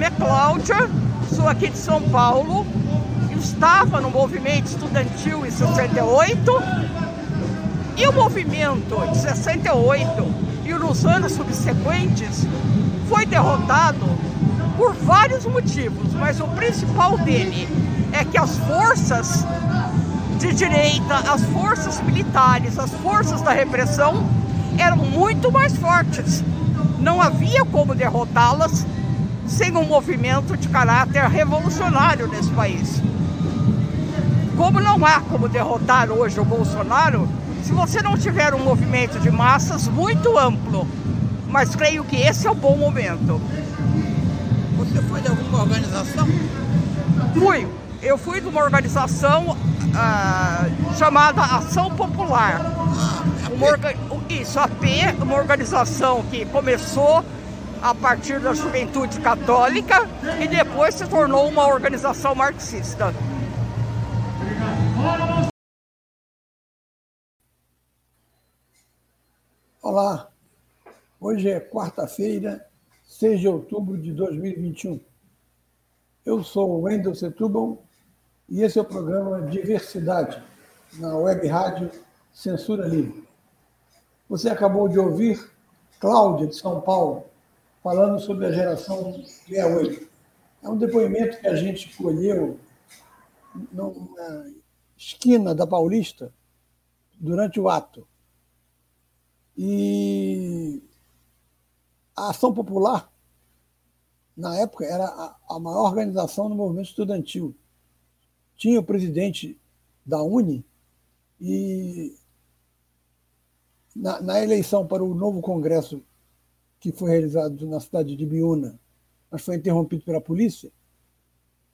nome é Cláudia, sou aqui de São Paulo. Estava no movimento estudantil em 68 e o movimento de 68 e nos anos subsequentes foi derrotado por vários motivos, mas o principal dele é que as forças de direita, as forças militares, as forças da repressão eram muito mais fortes. Não havia como derrotá-las sem um movimento de caráter revolucionário nesse país. Como não há como derrotar hoje o Bolsonaro se você não tiver um movimento de massas muito amplo. Mas creio que esse é o bom momento. Você foi de alguma organização? Fui. Eu fui de uma organização ah, chamada Ação Popular. Ah, uma orga... Isso, a P, uma organização que começou a partir da juventude católica e depois se tornou uma organização marxista. Olá, hoje é quarta-feira, 6 de outubro de 2021. Eu sou o Wendel Setúbal e esse é o programa Diversidade, na web rádio Censura Livre. Você acabou de ouvir Cláudia, de São Paulo, falando sobre a geração 68. É um depoimento que a gente colheu na esquina da Paulista durante o ato. E a Ação Popular, na época, era a maior organização do movimento estudantil. Tinha o presidente da Uni e na, na eleição para o novo Congresso que foi realizado na cidade de Biúna, mas foi interrompido pela polícia,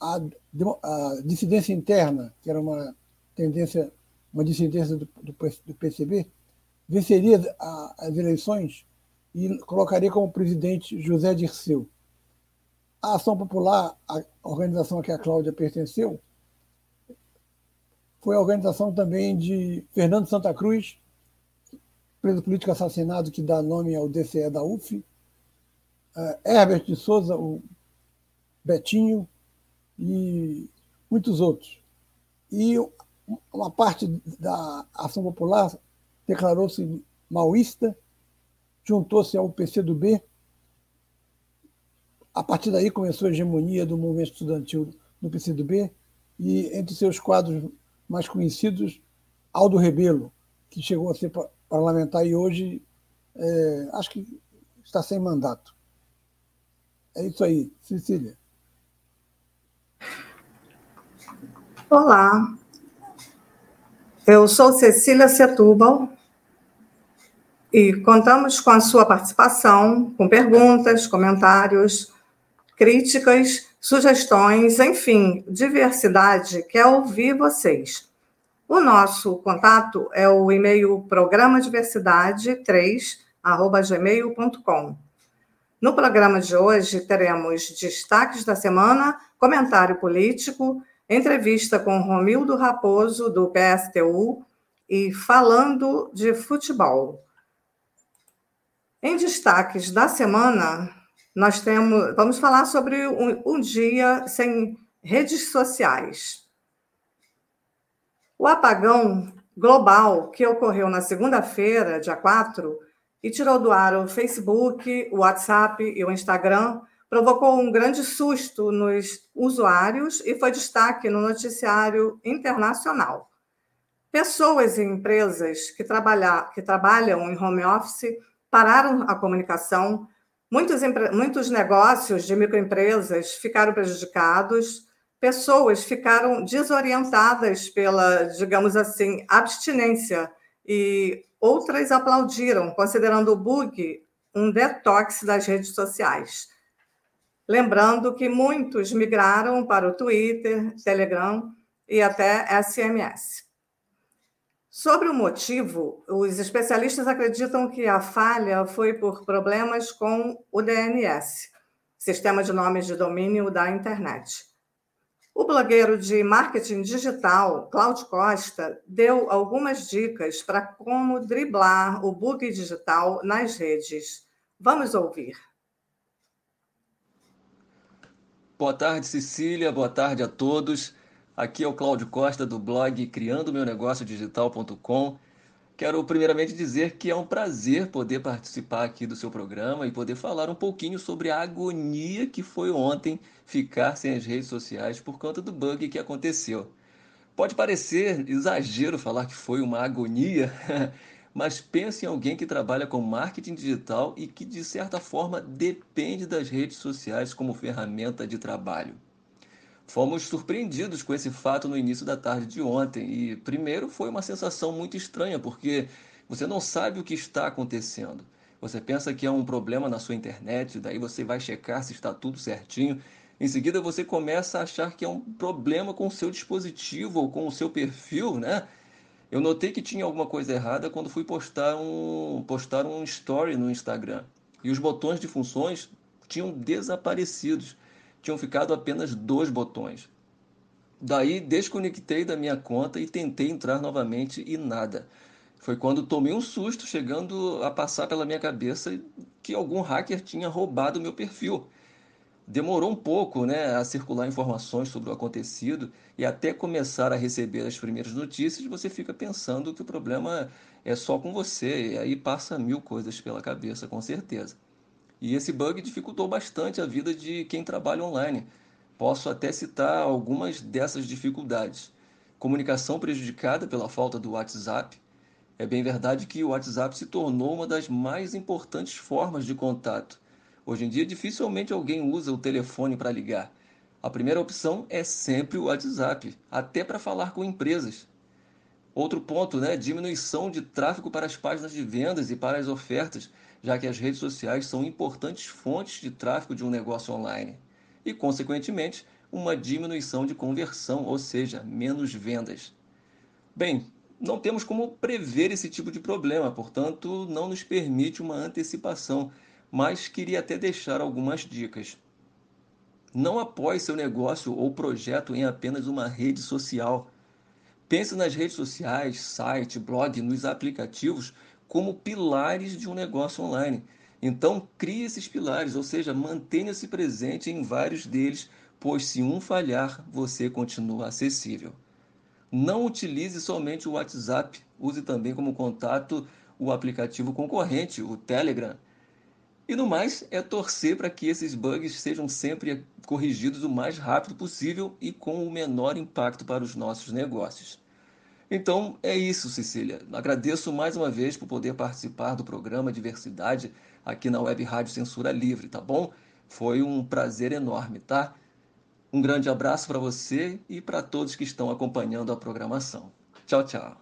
a, a dissidência interna, que era uma tendência, uma dissidência do, do, PCB, venceria a, as eleições e colocaria como presidente José Dirceu. A Ação Popular, a organização a que a Cláudia pertenceu, foi a organização também de Fernando Santa Cruz, preso político assassinado que dá nome ao DCE da UF, uh, Herbert de Souza, o Betinho e muitos outros. E uma parte da ação popular declarou-se maoísta, juntou-se ao PCdoB. A partir daí começou a hegemonia do movimento estudantil no PCdoB e entre seus quadros mais conhecidos, Aldo Rebelo, que chegou a ser parlamentar e hoje é, acho que está sem mandato. É isso aí, Cecília. Olá, eu sou Cecília Setúbal e contamos com a sua participação, com perguntas, comentários, críticas, sugestões, enfim, diversidade, quer ouvir vocês. O nosso contato é o e-mail programa diversidade3@gmail.com. No programa de hoje teremos destaques da semana, comentário político, entrevista com Romildo Raposo do PSTU e falando de futebol. Em destaques da semana, nós temos, vamos falar sobre um, um dia sem redes sociais. O apagão global que ocorreu na segunda-feira, dia 4, e tirou do ar o Facebook, o WhatsApp e o Instagram, provocou um grande susto nos usuários e foi destaque no noticiário internacional. Pessoas e empresas que, que trabalham em home office pararam a comunicação, muitos, muitos negócios de microempresas ficaram prejudicados, pessoas ficaram desorientadas pela, digamos assim, abstinência e outras aplaudiram, considerando o bug um detox das redes sociais. Lembrando que muitos migraram para o Twitter, Telegram e até SMS. Sobre o motivo, os especialistas acreditam que a falha foi por problemas com o DNS, Sistema de Nomes de Domínio da Internet. O blogueiro de marketing digital, Cláudio Costa, deu algumas dicas para como driblar o bug digital nas redes. Vamos ouvir. Boa tarde, Cecília. Boa tarde a todos. Aqui é o Cláudio Costa do blog criando meu negócio digital.com. Quero primeiramente dizer que é um prazer poder participar aqui do seu programa e poder falar um pouquinho sobre a agonia que foi ontem ficar sem as redes sociais por conta do bug que aconteceu. Pode parecer exagero falar que foi uma agonia, mas pense em alguém que trabalha com marketing digital e que de certa forma depende das redes sociais como ferramenta de trabalho. Fomos surpreendidos com esse fato no início da tarde de ontem e, primeiro, foi uma sensação muito estranha porque você não sabe o que está acontecendo. Você pensa que é um problema na sua internet, daí você vai checar se está tudo certinho. Em seguida, você começa a achar que é um problema com o seu dispositivo ou com o seu perfil, né? Eu notei que tinha alguma coisa errada quando fui postar um, postar um story no Instagram. E os botões de funções tinham desaparecidos tinham ficado apenas dois botões. Daí desconectei da minha conta e tentei entrar novamente e nada. Foi quando tomei um susto, chegando a passar pela minha cabeça que algum hacker tinha roubado meu perfil. Demorou um pouco né, a circular informações sobre o acontecido e até começar a receber as primeiras notícias, você fica pensando que o problema é só com você, e aí passa mil coisas pela cabeça, com certeza. E esse bug dificultou bastante a vida de quem trabalha online. Posso até citar algumas dessas dificuldades. Comunicação prejudicada pela falta do WhatsApp. É bem verdade que o WhatsApp se tornou uma das mais importantes formas de contato. Hoje em dia, dificilmente alguém usa o telefone para ligar. A primeira opção é sempre o WhatsApp, até para falar com empresas. Outro ponto, né? Diminuição de tráfego para as páginas de vendas e para as ofertas já que as redes sociais são importantes fontes de tráfego de um negócio online e, consequentemente, uma diminuição de conversão, ou seja, menos vendas. Bem, não temos como prever esse tipo de problema, portanto, não nos permite uma antecipação, mas queria até deixar algumas dicas. Não apoie seu negócio ou projeto em apenas uma rede social. Pense nas redes sociais, site, blog, nos aplicativos como pilares de um negócio online. Então, crie esses pilares, ou seja, mantenha-se presente em vários deles, pois se um falhar, você continua acessível. Não utilize somente o WhatsApp, use também como contato o aplicativo concorrente, o Telegram. E no mais, é torcer para que esses bugs sejam sempre corrigidos o mais rápido possível e com o menor impacto para os nossos negócios. Então é isso, Cecília. Agradeço mais uma vez por poder participar do programa Diversidade aqui na Web Rádio Censura Livre, tá bom? Foi um prazer enorme, tá? Um grande abraço para você e para todos que estão acompanhando a programação. Tchau, tchau.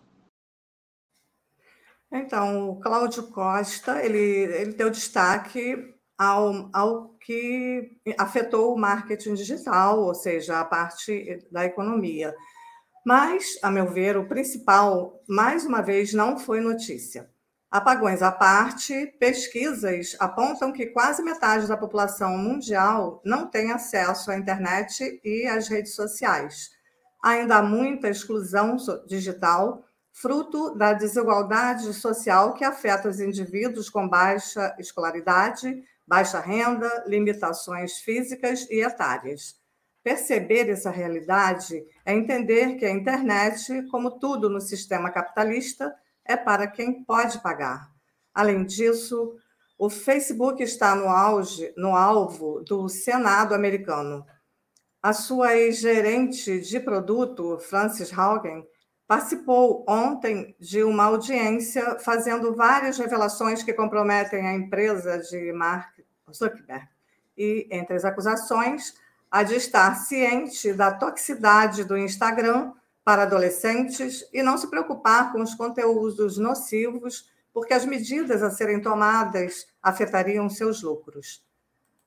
Então, o Cláudio Costa, ele, ele deu destaque ao, ao que afetou o marketing digital, ou seja, a parte da economia. Mas, a meu ver, o principal, mais uma vez, não foi notícia. Apagões à parte, pesquisas apontam que quase metade da população mundial não tem acesso à internet e às redes sociais. Ainda há muita exclusão digital, fruto da desigualdade social que afeta os indivíduos com baixa escolaridade, baixa renda, limitações físicas e etárias. Perceber essa realidade é entender que a internet, como tudo no sistema capitalista, é para quem pode pagar. Além disso, o Facebook está no auge, no alvo do Senado americano. A sua ex-gerente de produto, Frances Haugen, participou ontem de uma audiência fazendo várias revelações que comprometem a empresa de Mark Zuckerberg. E entre as acusações, a de estar ciente da toxicidade do Instagram para adolescentes e não se preocupar com os conteúdos nocivos, porque as medidas a serem tomadas afetariam seus lucros.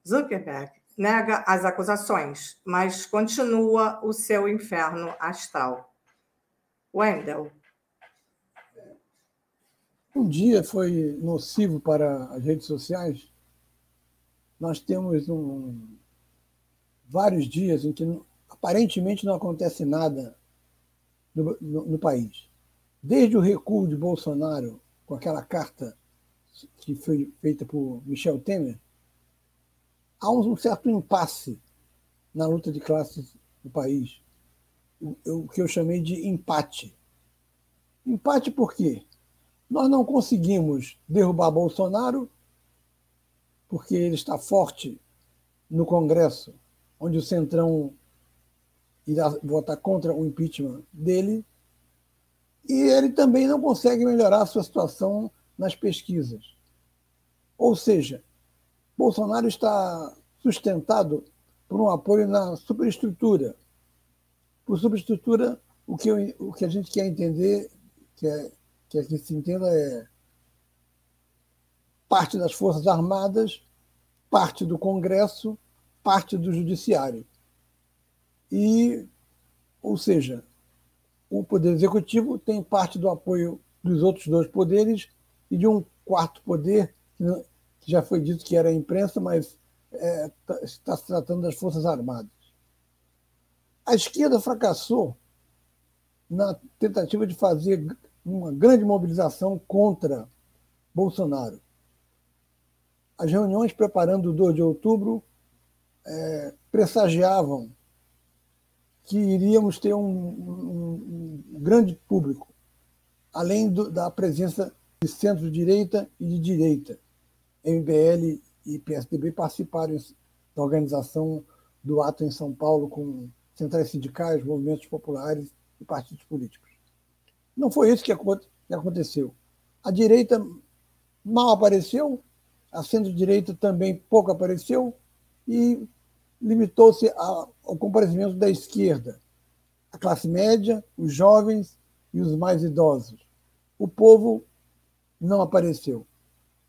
Zuckerberg nega as acusações, mas continua o seu inferno astral. Wendell. Um dia foi nocivo para as redes sociais. Nós temos um, vários dias em que aparentemente não acontece nada no, no, no país. Desde o recuo de Bolsonaro com aquela carta que foi feita por Michel Temer, há um certo impasse na luta de classes no país, o que eu chamei de empate. Empate por quê? Nós não conseguimos derrubar Bolsonaro, porque ele está forte no Congresso, onde o Centrão irá votar contra o impeachment dele, e ele também não consegue melhorar a sua situação nas pesquisas. Ou seja, Bolsonaro está sustentado por um apoio na superestrutura. Por superestrutura, o que, eu, o que a gente quer entender, que é, que, é que se entenda, é parte das Forças Armadas, parte do Congresso, parte do Judiciário. E, ou seja, o Poder Executivo tem parte do apoio dos outros dois poderes e de um quarto poder, que já foi dito que era a imprensa, mas é, tá, está se tratando das Forças Armadas. A esquerda fracassou na tentativa de fazer uma grande mobilização contra Bolsonaro. As reuniões preparando o 2 de outubro é, pressagiavam que iríamos ter um, um, um grande público, além do, da presença de centro-direita e de direita. MBL e PSDB participaram da organização do ato em São Paulo com centrais sindicais, movimentos populares e partidos políticos. Não foi isso que aconteceu. A direita mal apareceu, a centro-direita também pouco apareceu e limitou-se ao comparecimento da esquerda, a classe média, os jovens e os mais idosos. O povo não apareceu.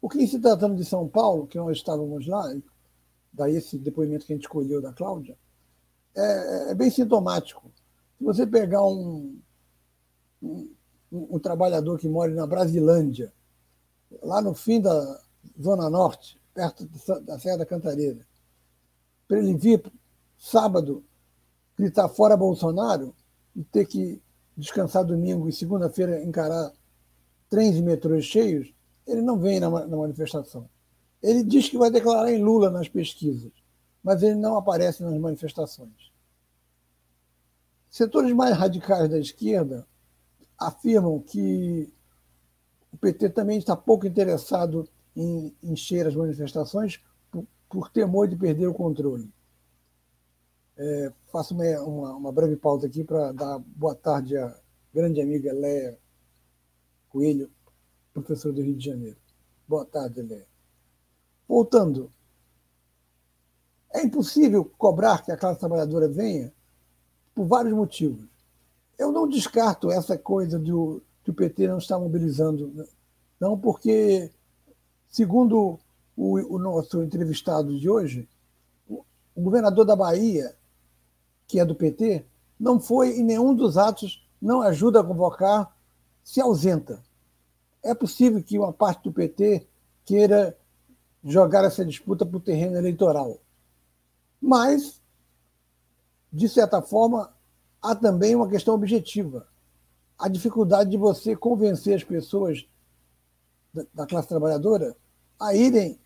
O que se tratando de São Paulo, que nós estávamos lá, daí esse depoimento que a gente escolheu da Cláudia, é, é bem sintomático. Se você pegar um, um, um, trabalhador que mora na Brasilândia, lá no fim da Zona Norte, perto da Serra da Cantareira, para ele vir sábado gritar fora Bolsonaro e ter que descansar domingo e segunda-feira encarar trens e metrôs cheios, ele não vem na, na manifestação. Ele diz que vai declarar em Lula nas pesquisas, mas ele não aparece nas manifestações. Setores mais radicais da esquerda afirmam que o PT também está pouco interessado em encher as manifestações por, temor de perder o controle. É, faço uma, uma, uma, breve pausa aqui para dar boa tarde à grande amiga Léa Coelho, professor do Rio de Janeiro. Boa tarde, Léa. Voltando, é impossível cobrar que a classe trabalhadora venha por vários motivos. Eu não descarto essa coisa do que o PT não está mobilizando, não, porque, segundo o, o nosso entrevistado de hoje, o, o governador da Bahia, que é do PT, não foi em nenhum dos atos, não ajuda a convocar, se ausenta é possível que uma parte do PT queira jogar essa disputa para o terreno eleitoral. Mas, de certa forma, há também uma questão objetiva. A dificuldade de você convencer as pessoas da classe trabalhadora a irem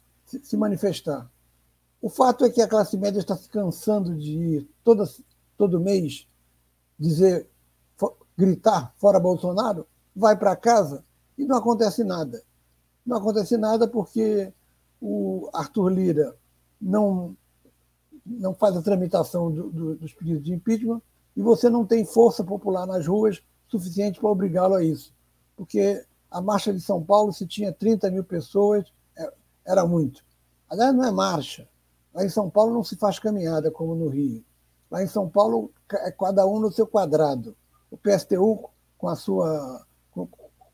se manifestar. O fato é que a classe média está se cansando de ir todo mês dizer, gritar fora Bolsonaro, vai para casa e não acontece nada. Não acontece nada porque o Arthur Lira não, não faz a tramitação do, do, dos pedidos de impeachment e você não tem força popular nas ruas suficiente para obrigá-lo a isso. Porque a marcha de São Paulo, se tinha 30 mil pessoas, era muito. Aliás, não é marcha. Lá em São Paulo não se faz caminhada como no Rio. Lá em São Paulo é cada um no seu quadrado. O PSTU, com a sua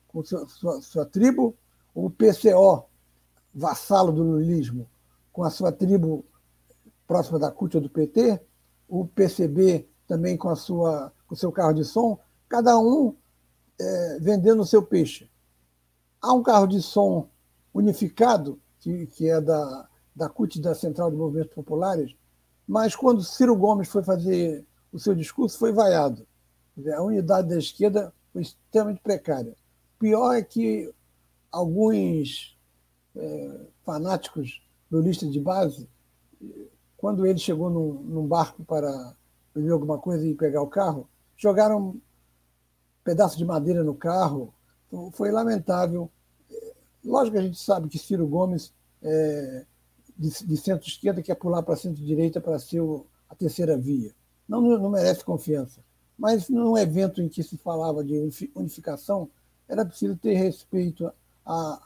com sua, sua, sua tribo, o PCO, vassalo do lulismo, com a sua tribo próxima da CUT do PT, o PCB também com, a sua, com o seu carro de som, cada um é, vendendo o seu peixe. Há um carro de som unificado, que, que é da, da CUT, da Central de Movimentos Populares, mas quando Ciro Gomes foi fazer o seu discurso, foi vaiado. A unidade da esquerda foi extremamente precária. Pior é que alguns é, fanáticos lista de base, quando ele chegou num, num barco para beber alguma coisa e pegar o carro, jogaram um pedaço de madeira no carro. Então, foi lamentável. Lógico que a gente sabe que Ciro Gomes é de, de centro-esquerda quer pular para centro-direita para ser o, a terceira via. Não, não merece confiança. Mas num evento em que se falava de unificação, era preciso ter respeito à,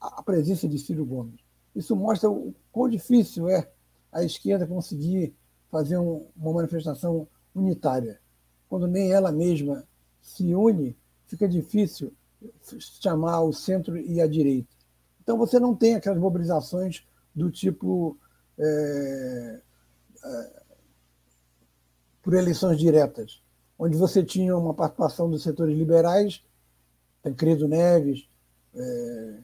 à presença de Ciro Gomes. Isso mostra o quão difícil é a esquerda conseguir fazer um, uma manifestação unitária. Quando nem ela mesma se une, fica difícil chamar o centro e a direita. Então você não tem aquelas mobilizações do tipo é, é, por eleições diretas, onde você tinha uma participação dos setores liberais, Tancredo Neves, é,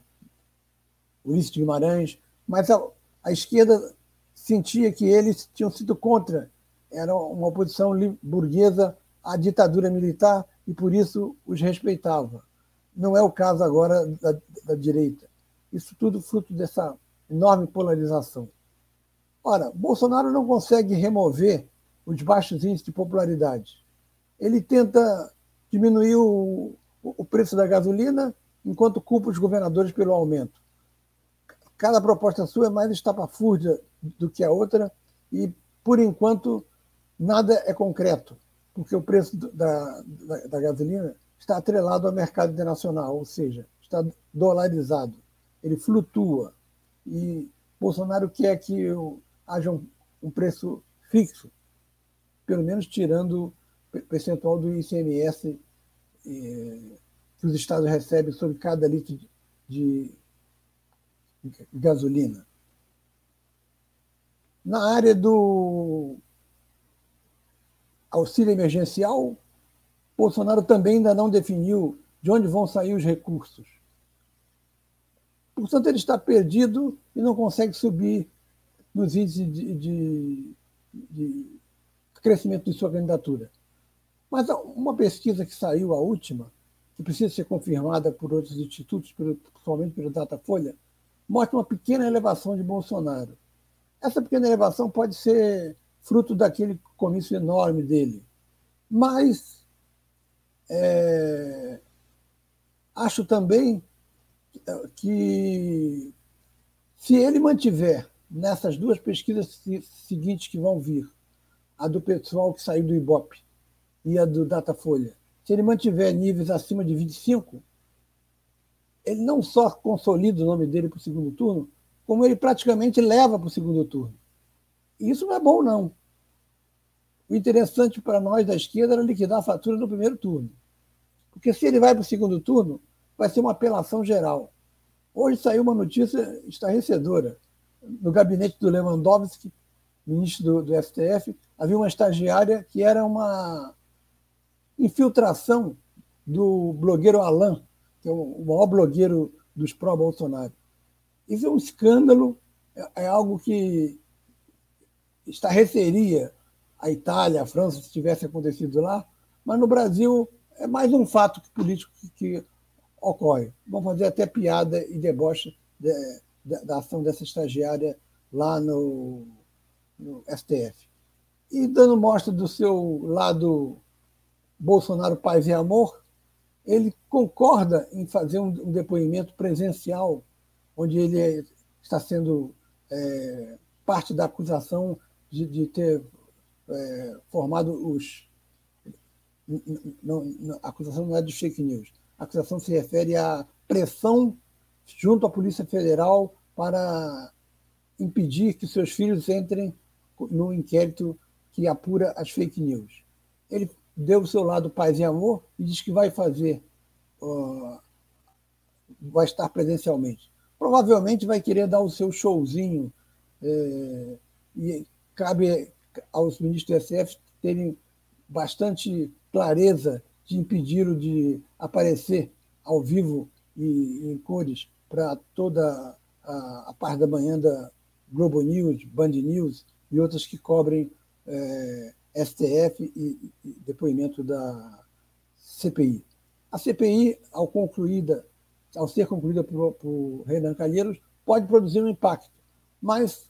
Ulisses Guimarães, mas a, a, esquerda sentia que eles tinham sido contra, era uma oposição burguesa à ditadura militar e por isso os respeitava. Não é o caso agora da, da direita. Isso tudo fruto dessa enorme polarização. Ora, Bolsonaro não consegue remover os baixos índices de popularidade. Ele tenta diminuir o, o preço da gasolina enquanto culpa os governadores pelo aumento cada proposta sua é mais estapafúrdia do que a outra e, por enquanto, nada é concreto, porque o preço da, da, da gasolina está atrelado ao mercado internacional, ou seja, está dolarizado, ele flutua. E Bolsonaro quer que haja um, preço fixo, pelo menos tirando o percentual do ICMS eh, que os estados recebem sobre cada litro de gasolina. Na área do auxílio emergencial, Bolsonaro também ainda não definiu de onde vão sair os recursos. Portanto, ele está perdido e não consegue subir nos índices de, de, de crescimento de sua candidatura. Mas uma pesquisa que saiu, a última, que precisa ser confirmada por outros institutos, principalmente pelo Datafolha, mostra uma pequena elevação de Bolsonaro. Essa pequena elevação pode ser fruto daquele comício enorme dele. Mas é, acho também que se ele mantiver nessas duas pesquisas seguintes que vão vir, a do pessoal que saiu do Ibope e a do Datafolha, se ele mantiver níveis acima de 25, ele não só consolida o nome dele para o segundo turno, como ele praticamente leva para o segundo turno. E isso não é bom, não. O interessante para nós da esquerda era liquidar a fatura no primeiro turno. Porque se ele vai para o segundo turno, vai ser uma apelação geral. Hoje saiu uma notícia estarrecedora. No gabinete do Lewandowski, ministro do, do STF, havia uma estagiária que era uma infiltração do blogueiro Alain, que é o maior blogueiro dos pró-Bolsonaro. Isso é um escândalo, é, é algo que estarreceria a Itália, a França, se tivesse acontecido lá, mas no Brasil é mais um fato político que, que ocorre. Vão fazer até piada e deboche de, de, da ação dessa estagiária lá no, no STF. E dando mostra do seu lado Bolsonaro Paz e Amor, ele concorda em fazer um, um depoimento presencial, onde ele é, está sendo é, parte da acusação de, de ter é, formado os. Não, não, a acusação não é de fake news. A acusação se refere à pressão junto à Polícia Federal para impedir que seus filhos entrem no inquérito que apura as fake news. Ele deu o seu lado paz e amor e diz que vai fazer, uh, vai estar presencialmente. Provavelmente vai querer dar o seu showzinho é, e cabe aos ministros do STF terem bastante clareza de impedi-lo de aparecer ao vivo e em cores para toda a, a parte da manhã da Globo News, Band News e outras que cobrem é, STF e, e, depoimento da CPI. A CPI, ao, concluída, ao ser concluída por, por Renan Calheiros, pode produzir um impacto, mas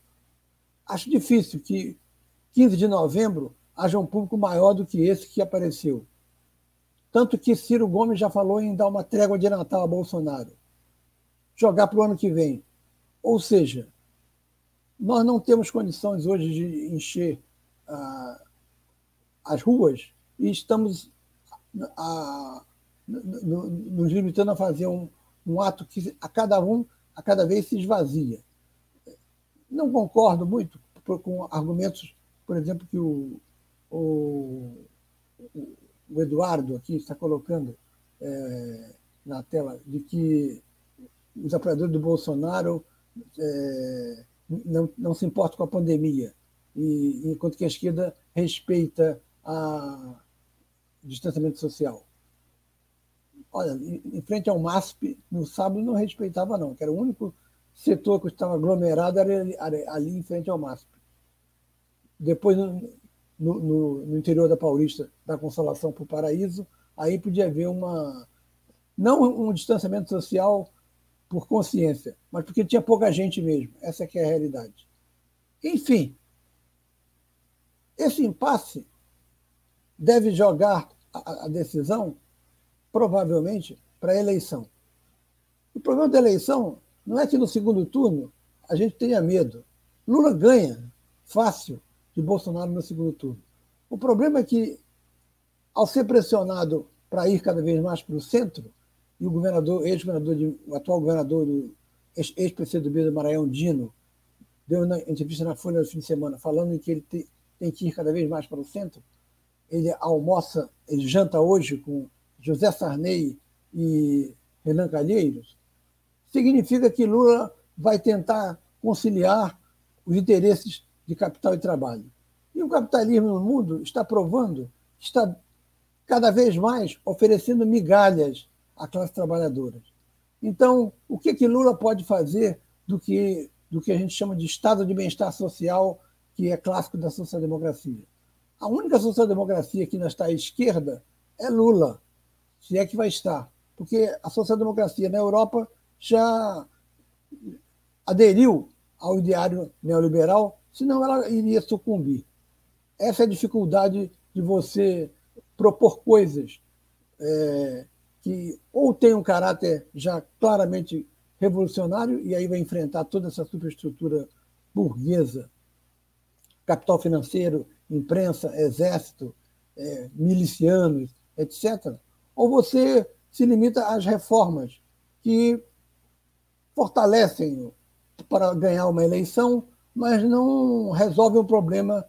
acho difícil que 15 de novembro haja um público maior do que esse que apareceu. Tanto que Ciro Gomes já falou em dar uma trégua de Natal a Bolsonaro. Jogar para o ano que vem. Ou seja, nós não temos condições hoje de encher ah, as ruas e estamos a, nos limitando a fazer um, um ato que a cada um, a cada vez se esvazia. Não concordo muito com argumentos, por exemplo, que o, o Eduardo aqui está colocando é, na tela, de que os apoiadores do Bolsonaro é, não, não se importam com a pandemia, e, enquanto que a esquerda respeita a distanciamento social. Olha, em frente ao MASP, no sábado não respeitava não, que era o único setor que estava aglomerado era ali, ali em frente ao MASP. Depois, no, no, no interior da Paulista, da Consolação para o Paraíso, aí podia haver uma não um distanciamento social por consciência, mas porque tinha pouca gente mesmo. Essa que é a realidade. Enfim, esse impasse deve jogar a, a decisão, provavelmente, para a eleição. O problema da eleição não é que no segundo turno a gente tenha medo. Lula ganha fácil de Bolsonaro no segundo turno. O problema é que, ao ser pressionado para ir cada vez mais para o centro, e o governador, ex-governador, o atual governador do ex-PCdoB do Maranhão, Dino, deu uma entrevista na Folha no fim de semana, falando que ele tem, tem que ir cada vez mais para o centro, ele almoça, ele janta hoje com José Sarney e Renan Calheiros, significa que Lula vai tentar conciliar os interesses de capital e trabalho. E o capitalismo no mundo está provando está cada vez mais oferecendo migalhas à classe trabalhadora. Então, o que, que Lula pode fazer do que, do que a gente chama de estado de bem-estar social, que é clássico da social-democracia? A única social-democracia que ainda está à esquerda é Lula, se é que vai estar. Porque a social-democracia na Europa já aderiu ao ideário neoliberal, senão ela iria sucumbir. Essa é a dificuldade de você propor coisas é, que ou tem um caráter já claramente revolucionário, e aí vai enfrentar toda essa superestrutura burguesa, capital financeiro, imprensa, exército, é, milicianos, etc. Ou você se limita às reformas que fortalecem para ganhar uma eleição, mas não resolvem o problema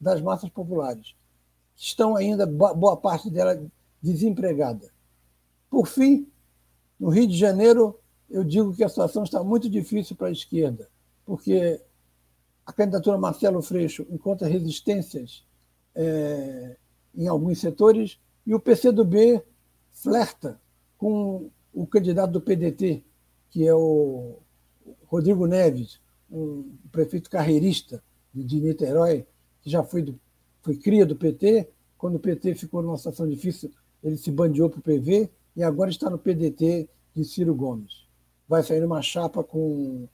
das massas populares. Estão ainda, boa parte dela, desempregada. Por fim, no Rio de Janeiro, eu digo que a situação está muito difícil para a esquerda, porque a candidatura Marcelo Freixo encontra resistências é, em alguns setores e o PCdoB flerta com o candidato do PDT, que é o Rodrigo Neves, um prefeito carreirista de Niterói, que já foi, do, foi cria do PT. Quando o PT ficou numa situação difícil, ele se bandeou para o PV e agora está no PDT de Ciro Gomes. Vai sair uma chapa com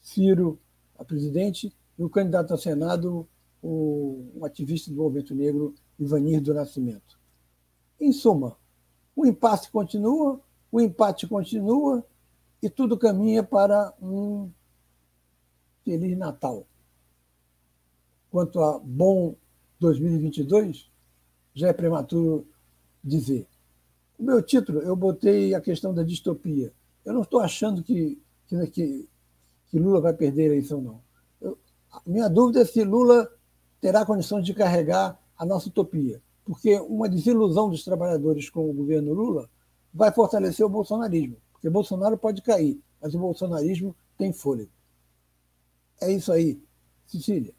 Ciro, a presidente, e o candidato a Senado, o, um ativista do movimento negro, Ivanir do Nascimento. Em suma, o impasse continua, o empate continua e tudo caminha para um Feliz Natal. Quanto a bom 2022, já é prematuro dizer. O meu título, eu botei a questão da distopia. Eu não estou achando que, que, que Lula vai perder a eleição, não. Eu, minha dúvida é se Lula terá condições de carregar a nossa utopia, porque uma desilusão dos trabalhadores com o governo Lula vai fortalecer o bolsonarismo, porque Bolsonaro pode cair, mas o bolsonarismo tem fôlego. É isso aí. Cecília.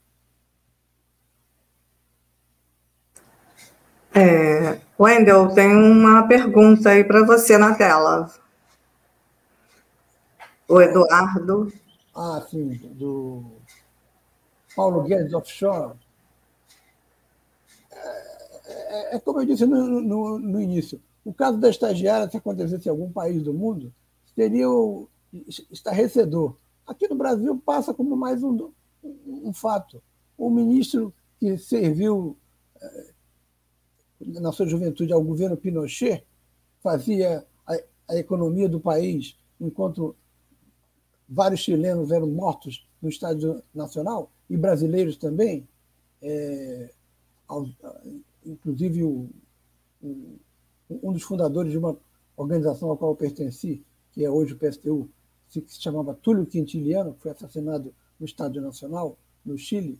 É, Wendel, tem uma pergunta aí para você na tela. O Eduardo. Ah, sim, do Paulo Guedes Offshore. É, é, é, como eu disse no, no, no, início: o caso da estagiária, se acontecesse em algum país do mundo, seria o estarrecedor. Aqui no Brasil passa como mais um, um fato. O ministro que serviu eh, na sua juventude ao governo Pinochet fazia a, a economia do país enquanto vários chilenos eram mortos no Estádio Nacional e brasileiros também, é, inclusive o, um, um dos fundadores de uma organização à qual eu pertenci, que é hoje o PSTU, que se chamava Túlio Quintiliano, que foi assassinado no Estádio Nacional, no Chile.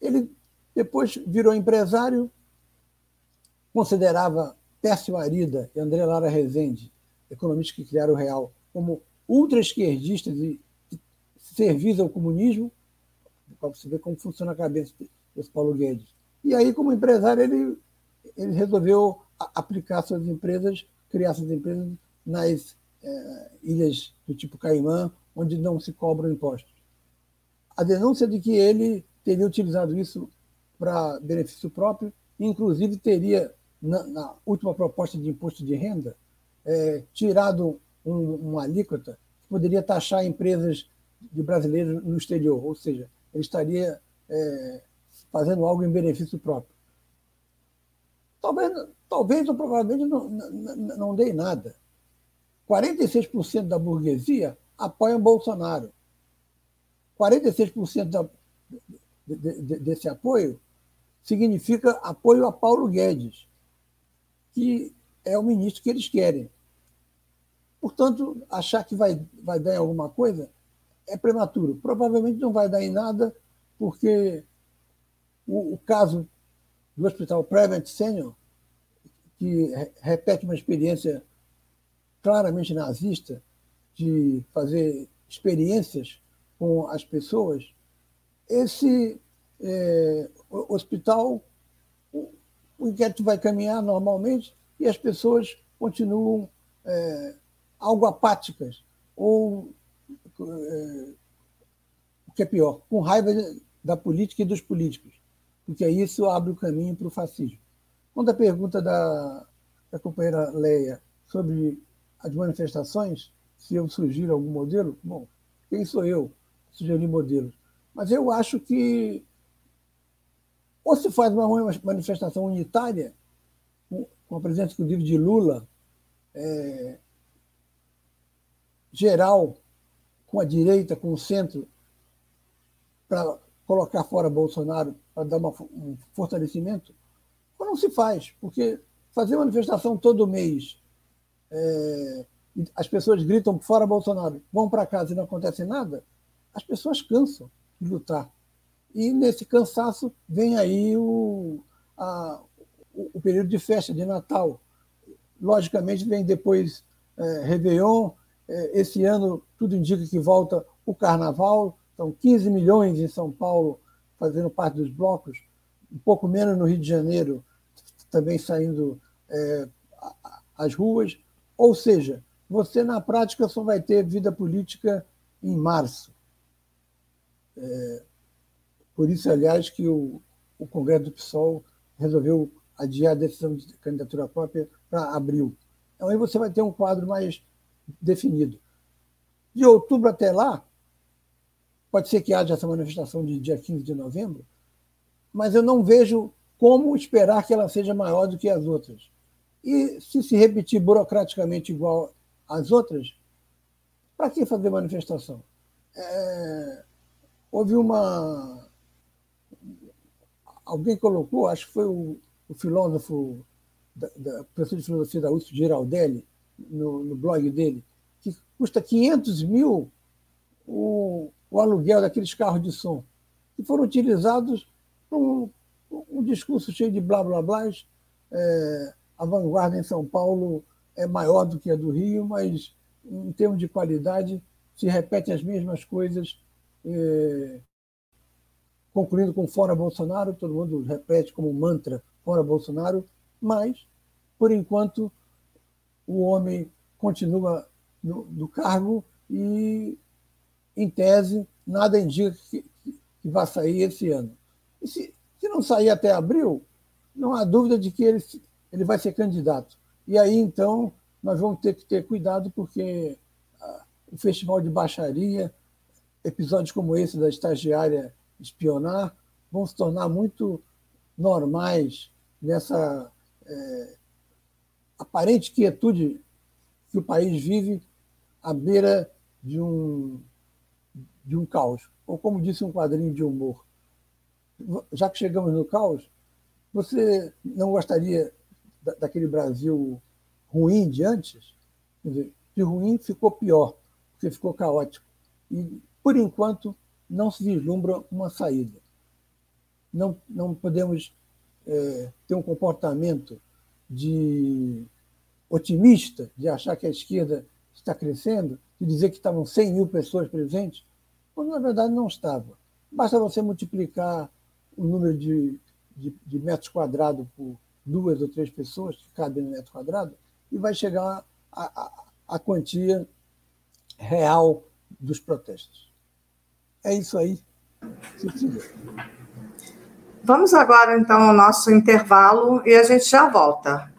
Ele depois virou empresário, considerava Pércio Arida e André Lara Rezende, economistas que criaram o real, como ultra-esquerdistas e servis ao comunismo, para você ver como funciona a cabeça desse Paulo Guedes. E aí, como empresário, ele, ele resolveu aplicar suas empresas, criar suas empresas nas é, ilhas do tipo Caimã, onde não se cobram impostos. A denúncia de que ele teria utilizado isso para benefício próprio, inclusive teria, na, na, última proposta de imposto de renda, é, tirado um, uma alíquota que poderia taxar empresas de brasileiros no exterior, ou seja, ele estaria é, fazendo algo em benefício próprio. Talvez, talvez ou provavelmente não, não, não dê nada. 46% da burguesia apoiam Bolsonaro. 46% da, de, de, desse apoio significa apoio a Paulo Guedes, que é o ministro que eles querem. Portanto, achar que vai, vai dar em alguma coisa é prematuro. Provavelmente não vai dar em nada, porque o, o caso do Hospital Prevent Senior, que repete uma experiência claramente nazista de fazer experiências com as pessoas, esse é, hospital, o, inquérito vai caminhar normalmente e as pessoas continuam é, algo apáticas ou, é, o que é pior, com raiva da política e dos políticos, porque isso abre o caminho para o fascismo. Quando a pergunta da, da companheira Leia sobre as manifestações, se eu sugiro algum modelo, bom, quem sou eu sugerir modelos? Mas eu acho que ou se faz uma manifestação unitária, com a presença, inclusive, de Lula, é, geral, com a direita, com o centro, para colocar fora Bolsonaro, para dar uma, um fortalecimento, ou não se faz, porque fazer manifestação todo mês é, as pessoas gritam fora Bolsonaro, vão para casa e não acontece nada, as pessoas cansam de lutar. E nesse cansaço vem aí o, a, o, período de festa de Natal. Logicamente vem depois é, Réveillon, é, esse ano tudo indica que volta o Carnaval, são 15 milhões em São Paulo fazendo parte dos blocos, um pouco menos no Rio de Janeiro, também saindo é, às ruas. Ou seja, você na prática só vai ter vida política em março. É, por isso, aliás, que o, o Congresso do PSOL resolveu adiar a decisão de candidatura própria para abril. Então aí você vai ter um quadro mais definido. De outubro até lá, pode ser que haja essa manifestação de dia 15 de novembro, mas eu não vejo como esperar que ela seja maior do que as outras. E se se repetir burocraticamente igual às outras, para que fazer manifestação? É, houve uma. Alguém colocou, acho que foi o, o filósofo, da, da, professor de filosofia da USP, Giraldelli, no, no blog dele, que custa 500 mil o, o aluguel daqueles carros de som, que foram utilizados para um, um discurso cheio de blá blá blá. É, a vanguarda em São Paulo é maior do que a do Rio, mas em termos de qualidade se repetem as mesmas coisas, é, concluindo com fora Bolsonaro, todo mundo repete como mantra fora Bolsonaro, mas, por enquanto, o homem continua no, no cargo e, em tese, nada indica que, que vai sair esse ano. E se, se não sair até abril, não há dúvida de que ele, ele vai ser candidato. E aí, então, nós vamos ter que ter cuidado, porque ah, o Festival de Baixaria, episódios como esse da estagiária espionar, vão se tornar muito normais nessa é, aparente quietude que o país vive à beira de um, de um caos. Ou como disse um quadrinho de humor, já que chegamos no caos, você não gostaria daquele Brasil ruim de antes? De ruim ficou pior, porque ficou caótico. E, por enquanto, não se vislumbra uma saída. Não, não podemos é, ter um comportamento de otimista, de achar que a esquerda está crescendo, de dizer que estavam 100 mil pessoas presentes, quando na verdade não estava. Basta você multiplicar o número de, de, de metros quadrados por duas ou três pessoas que cabem no metro quadrado e vai chegar à quantia real dos protestos. É isso aí. Vamos agora, então, ao nosso intervalo e a gente já volta.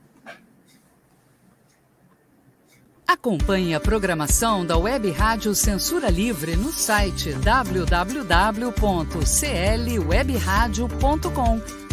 Acompanhe a programação da Web Rádio Censura Livre no site www.clwebradio.com,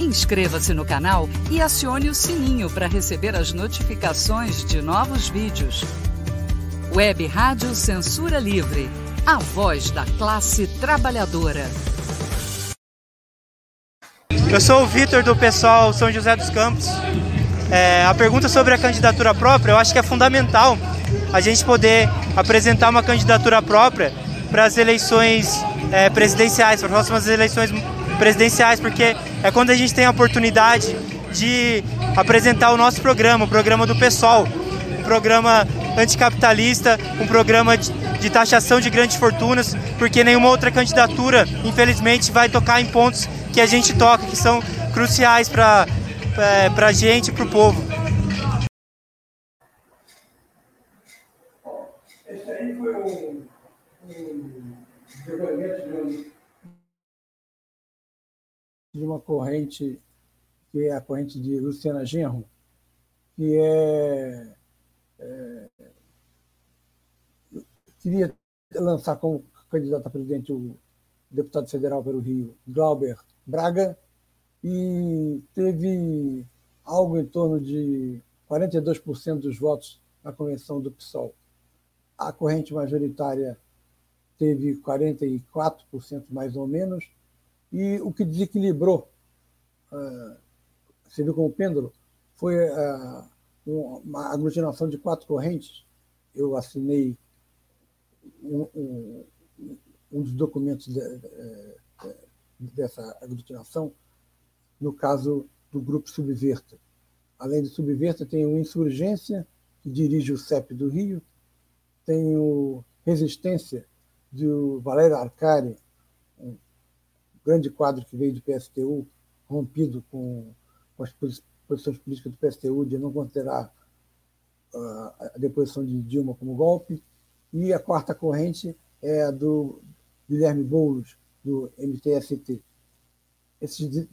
Inscreva-se no canal e acione o sininho para receber as notificações de novos vídeos. Web Rádio Censura Livre. A voz da classe trabalhadora. Eu sou o Vitor do pessoal São José dos Campos. É, a pergunta sobre a candidatura própria eu acho que é fundamental a gente poder apresentar uma candidatura própria para as eleições é, presidenciais, para as próximas eleições presidenciais, porque é quando a gente tem a oportunidade de apresentar o nosso programa, o programa do PSOL, um programa anticapitalista, um programa de, de taxação de grandes fortunas, porque nenhuma outra candidatura, infelizmente, vai tocar em pontos que a gente toca, que são cruciais para é, a gente e para o povo. De uma corrente que é a corrente de Luciana Genro, que é, é queria lançar como candidato a presidente o deputado federal pelo Rio, Glauber Braga, e teve algo em torno de 42% dos votos na convenção do PSOL. A corrente majoritária teve 44% mais ou menos, e o que desequilibrou, uh, você viu como pêndulo, foi uh, uma aglutinação de quatro correntes. Eu assinei um, um, um dos documentos de, dessa aglutinação, no caso do grupo Subverta. Além do Subverta, tem o Insurgência, que dirige o CEP do Rio, tem o Resistência, do Valério Arcari, grande quadro que veio do PSTU, rompido com, com as posições políticas do PSTU de não considerar uh, a deposição de Dilma como golpe. E a quarta corrente é a do Guilherme Boulos, do MTST. Esses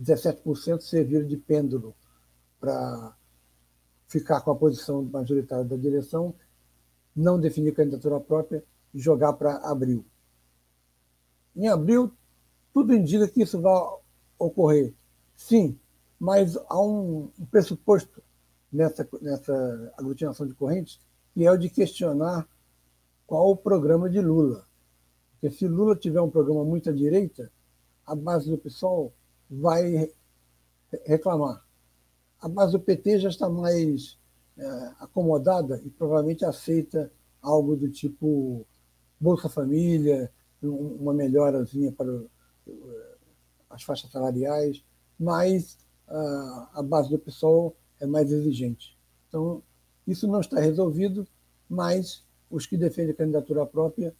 17% serviram de pêndulo para ficar com a posição majoritária da direção não definir candidatura própria e jogar para abril. Em abril, tudo indica que isso vai ocorrer. Sim, mas há um pressuposto nessa, nessa aglutinação de correntes, que é o de questionar qual o programa de Lula. Porque se Lula tiver um programa muito à direita, a base do PSOL vai reclamar. A base do PT já está mais é, acomodada e provavelmente aceita algo do tipo Bolsa Família, uma melhorazinha para as faixas salariais, mas a base do pessoal é mais exigente. Então, isso não está resolvido, mas os que defendem a candidatura própria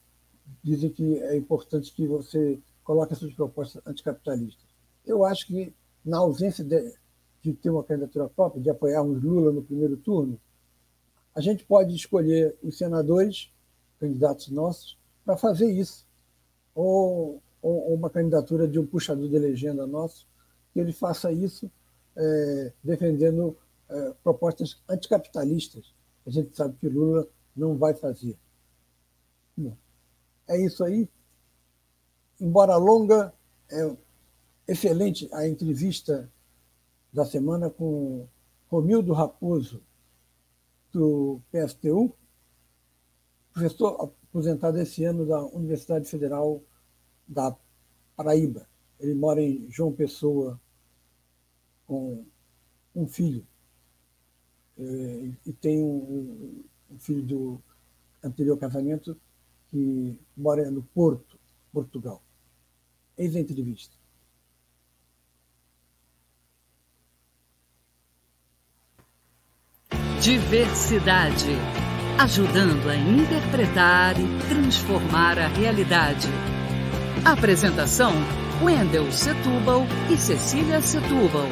dizem que é importante que você coloque essas propostas anticapitalistas. Eu acho que, na ausência de, de ter uma candidatura própria, de apoiarmos Lula no primeiro turno, a gente pode escolher os senadores, candidatos nossos, para fazer isso. Ou, ou, uma candidatura de um puxador de legenda nosso, que ele faça isso é, defendendo é, propostas anticapitalistas. A gente sabe que Lula não vai fazer. Bom, é isso aí. Embora longa, é excelente a entrevista da semana com Romildo Raposo, do PSTU, professor aposentado esse ano da Universidade Federal da Paraíba. Ele mora em João Pessoa com um filho. É, e tem um, um filho do anterior casamento que mora no Porto, Portugal. Eis a entrevista. Diversidade. Ajudando a interpretar e transformar a realidade. Apresentação: Wendel Setúbal e Cecília Setúbal.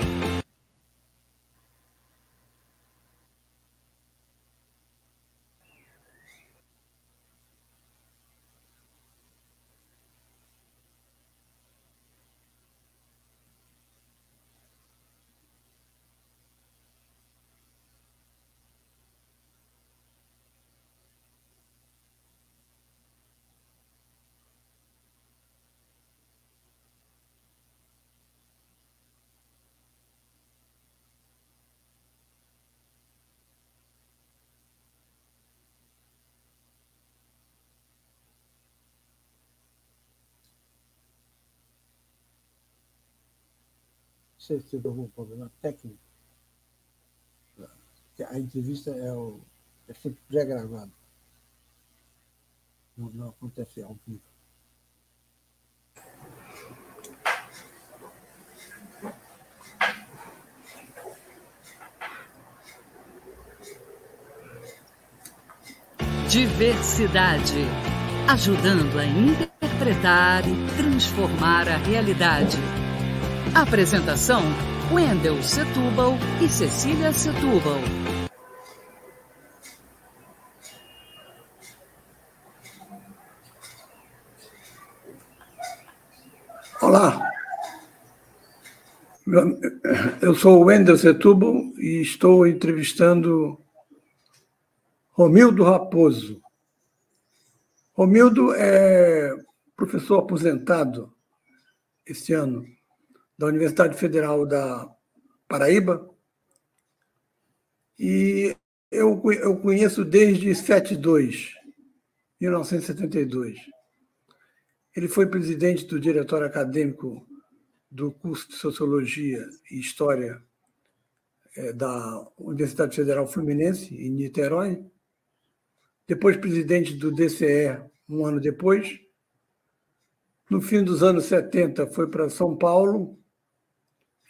Se teve algum problema técnico. A entrevista é, o, é sempre pré-gravada. Não, não acontece ao vivo. Diversidade. Ajudando a interpretar e transformar a realidade. Apresentação: Wendel Setúbal e Cecília Setúbal. Olá, eu sou Wendel Setúbal e estou entrevistando Romildo Raposo. Romildo é professor aposentado este ano da Universidade Federal da Paraíba. E eu, eu conheço desde 72, 1972. Ele foi presidente do diretório acadêmico do curso de Sociologia e História é, da Universidade Federal Fluminense, em Niterói. Depois, presidente do DCE, um ano depois. No fim dos anos 70, foi para São Paulo,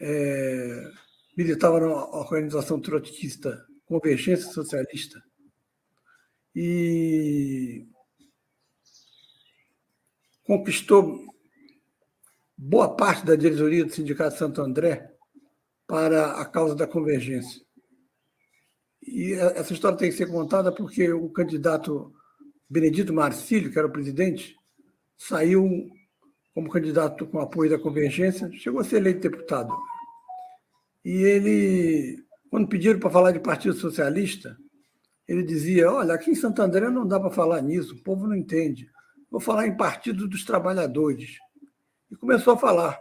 é, militava na organização trotskista Convergência Socialista e conquistou boa parte da diretoria do Sindicato Santo André para a causa da convergência. E essa história tem que ser contada porque o candidato Benedito Marcílio, que era o presidente, saiu como candidato com apoio da convergência, chegou a ser eleito deputado. E ele, quando pediram para falar de Partido Socialista, ele dizia: Olha, aqui em Santo André não dá para falar nisso, o povo não entende. Vou falar em Partido dos Trabalhadores. E começou a falar.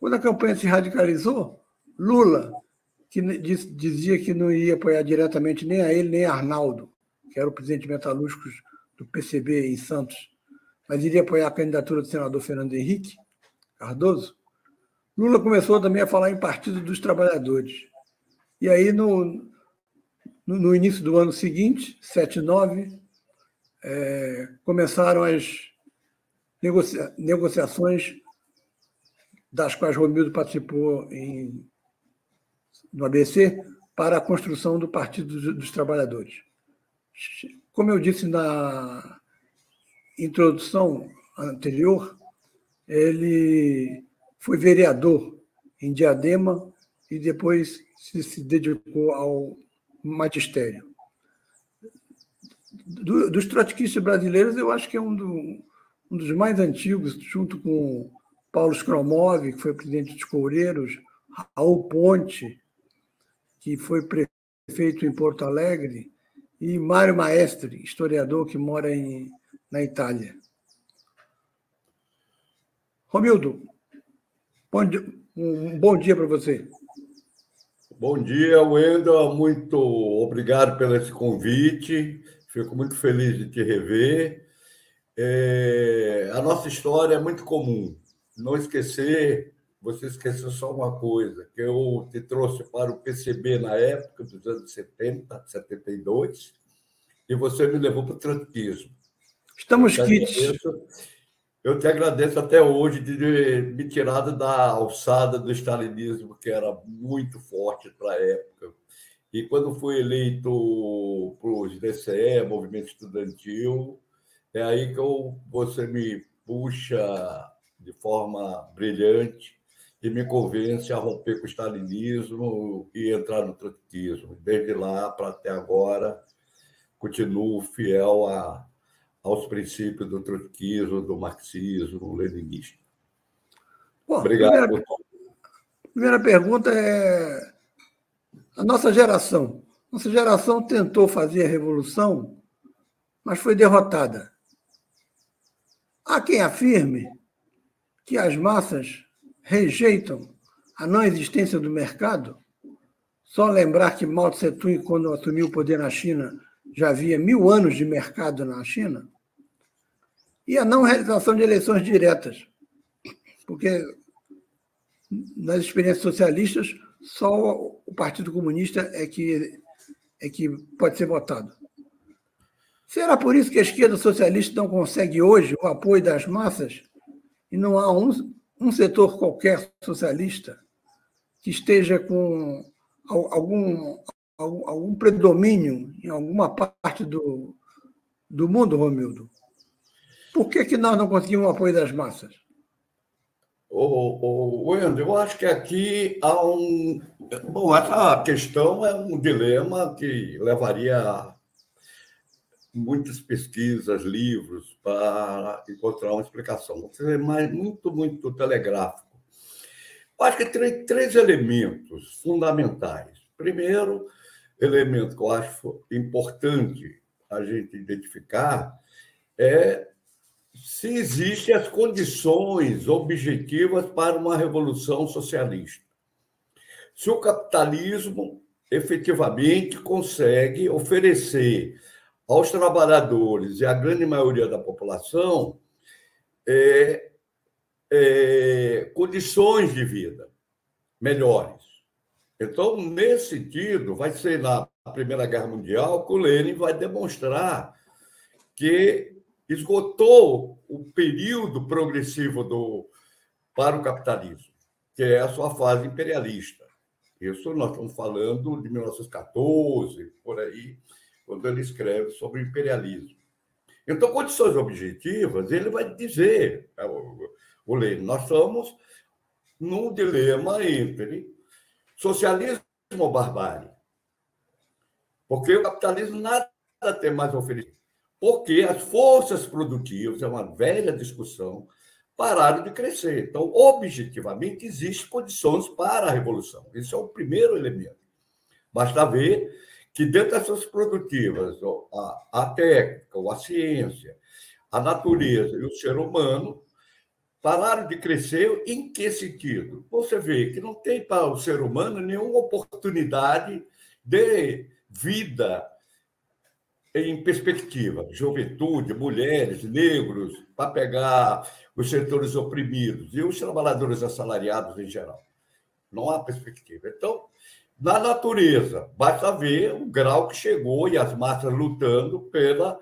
Quando a campanha se radicalizou, Lula, que dizia que não ia apoiar diretamente nem a ele, nem a Arnaldo, que era o presidente metalúrgico do PCB em Santos, mas iria apoiar a candidatura do senador Fernando Henrique Cardoso, Lula começou também a falar em Partido dos Trabalhadores. E aí, no, no, início do ano seguinte, 7 e 9, é, começaram as negocia negociações das quais Romildo participou em, no ABC para a construção do Partido dos Trabalhadores. Como eu disse na introdução anterior, ele foi vereador em Diadema e depois se, se dedicou ao magistério. Do, dos trotskistas brasileiros, eu acho que é um, do, um, dos mais antigos, junto com Paulo Skromov, que foi presidente dos Coureiros, Raul Ponte, que foi prefeito em Porto Alegre, e Mário Maestre, historiador que mora em, na Itália. Romildo, bom dia, um bom dia para você. Bom dia, Wendel. Muito obrigado pelo esse convite. Fico muito feliz de te rever. É, a nossa história é muito comum. Não esquecer, você esqueceu só uma coisa, que eu te trouxe para o PCB na época dos anos 70, 72, e você me levou para o tranquismo. Estamos quites. Eu te agradeço até hoje de me tirar da alçada do stalinismo, que era muito forte para a época. E quando fui eleito para os DCE, Movimento Estudantil, é aí que eu, você me puxa de forma brilhante e me convence a romper com o stalinismo e entrar no trotskismo. Desde lá para até agora, continuo fiel a aos princípios do trotskismo, do marxismo, leninista. Bom, Obrigado. Primeira, primeira pergunta é a nossa geração. Nossa geração tentou fazer a revolução, mas foi derrotada. Há quem afirme que as massas rejeitam a não existência do mercado. Só lembrar que Mao Tse Tung, quando assumiu o poder na China, já havia mil anos de mercado na China e a não realização de eleições diretas, porque nas experiências socialistas só o Partido Comunista é que, é que pode ser votado. Será por isso que a esquerda socialista não consegue hoje o apoio das massas e não há um, um setor qualquer socialista que esteja com algum, algum, algum predomínio em alguma parte do, do mundo, Romildo? Por que, que nós não conseguimos o apoio das massas? O, Wendel, eu acho que aqui há um. Bom, essa questão é um dilema que levaria muitas pesquisas, livros, para encontrar uma explicação. Mais, muito, muito telegráfico. Eu acho que tem três elementos fundamentais. Primeiro, elemento que eu acho importante a gente identificar é se existem as condições objetivas para uma revolução socialista. Se o capitalismo efetivamente consegue oferecer aos trabalhadores e à grande maioria da população é, é, condições de vida melhores. Então, nesse sentido, vai ser na Primeira Guerra Mundial que o Lenin vai demonstrar que esgotou o período progressivo do, para o capitalismo, que é a sua fase imperialista. Isso nós estamos falando de 1914, por aí, quando ele escreve sobre o imperialismo. Então, condições objetivas, ele vai dizer, é, o Lenin, nós estamos num dilema entre socialismo ou barbárie. Porque o capitalismo nada tem mais a oferecer porque as forças produtivas, é uma velha discussão, pararam de crescer. Então, objetivamente, existem condições para a revolução. Esse é o primeiro elemento. Basta ver que dentro dessas produtivas, a, a técnica, a ciência, a natureza e o ser humano pararam de crescer em que sentido? Você vê que não tem para o ser humano nenhuma oportunidade de vida em perspectiva, juventude, mulheres, negros, para pegar os setores oprimidos e os trabalhadores assalariados em geral. Não há perspectiva. Então, na natureza. Basta ver o grau que chegou e as massas lutando pelas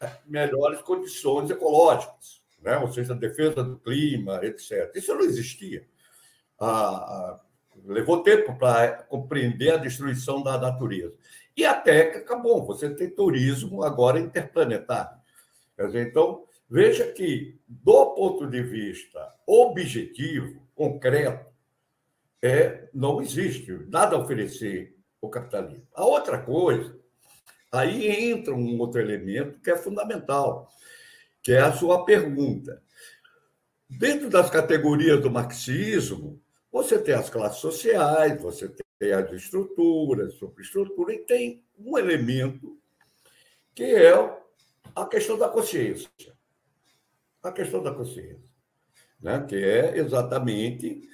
eh, melhores condições ecológicas, né? ou seja, a defesa do clima, etc. Isso não existia. Ah, levou tempo para compreender a destruição da natureza. E até que acabou, você tem turismo agora interplanetário. Quer dizer, então, veja que, do ponto de vista objetivo, concreto, é, não existe nada a oferecer o capitalismo. A outra coisa, aí entra um outro elemento que é fundamental, que é a sua pergunta. Dentro das categorias do marxismo, você tem as classes sociais, você tem as estruturas, superestrutura, e tem um elemento que é a questão da consciência. A questão da consciência, né? que é exatamente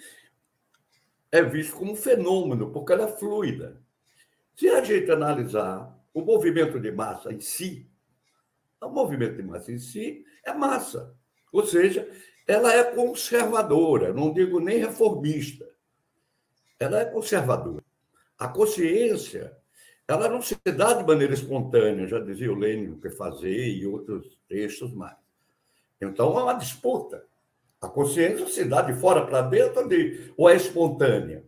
é visto como um fenômeno, porque ela é fluida. Se a gente analisar o movimento de massa em si, o movimento de massa em si é massa. Ou seja, ela é conservadora, não digo nem reformista. Ela é conservadora. A consciência, ela não se dá de maneira espontânea, já dizia o Lênin o que fazer e outros textos mais. Então, é uma disputa. A consciência se dá de fora para dentro de, ou é espontânea.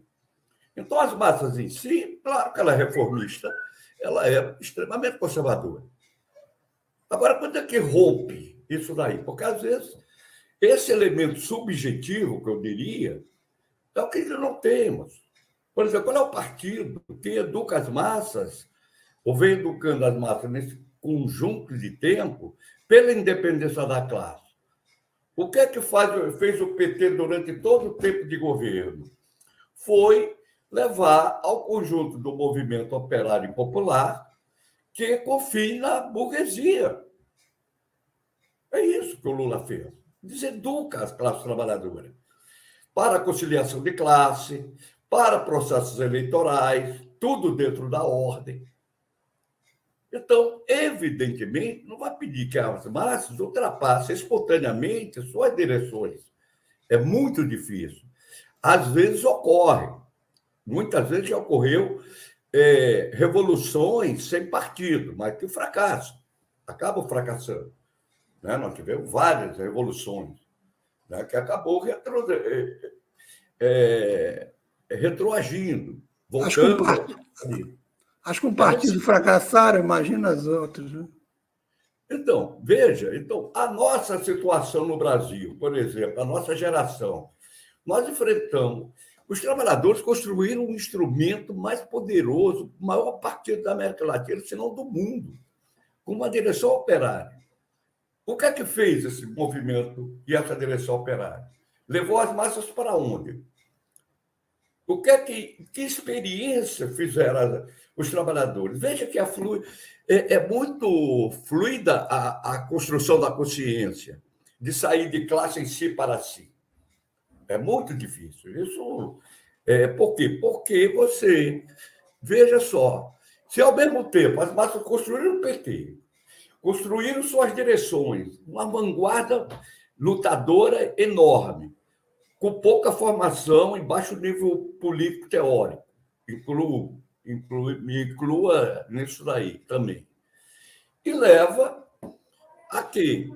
Então, as massas em si, claro que ela é reformista, ela é extremamente conservadora. Agora, quando é que rompe isso daí? Porque, às vezes, esse elemento subjetivo, que eu diria, é o que não temos. Por exemplo, qual é o partido que educa as massas, ou vem educando as massas nesse conjunto de tempo, pela independência da classe? O que é que faz, fez o PT durante todo o tempo de governo? Foi levar ao conjunto do movimento operário e popular que confie na burguesia. É isso que o Lula fez. Deseduca as classes trabalhadoras para a conciliação de classe, para processos eleitorais, tudo dentro da ordem. Então, evidentemente, não vai pedir que as massas ultrapassem espontaneamente suas direções. É muito difícil. Às vezes ocorre. Muitas vezes já ocorreu é, revoluções sem partido, mas que fracassam, acabam fracassando. Né? Nós tivemos várias revoluções né? que acabou retro, é, é, retroagindo, voltando. Acho que um partido fracassaram, imagina as outras. Né? Então, veja, então, a nossa situação no Brasil, por exemplo, a nossa geração, nós enfrentamos. Os trabalhadores construíram um instrumento mais poderoso, o maior partido da América Latina, se não do mundo, com uma direção operária. O que é que fez esse movimento e essa direção operária? Levou as massas para onde? O que é que, que experiência fizeram os trabalhadores? Veja que a flu, é, é muito fluida a, a construção da consciência, de sair de classe em si para si. É muito difícil. Isso é por quê? Porque você, veja só, se ao mesmo tempo as massas construíram o PT, construíram suas direções, uma vanguarda lutadora enorme, com pouca formação e baixo nível político teórico. Incluo, incluo, me inclua nisso daí também. E leva a quê?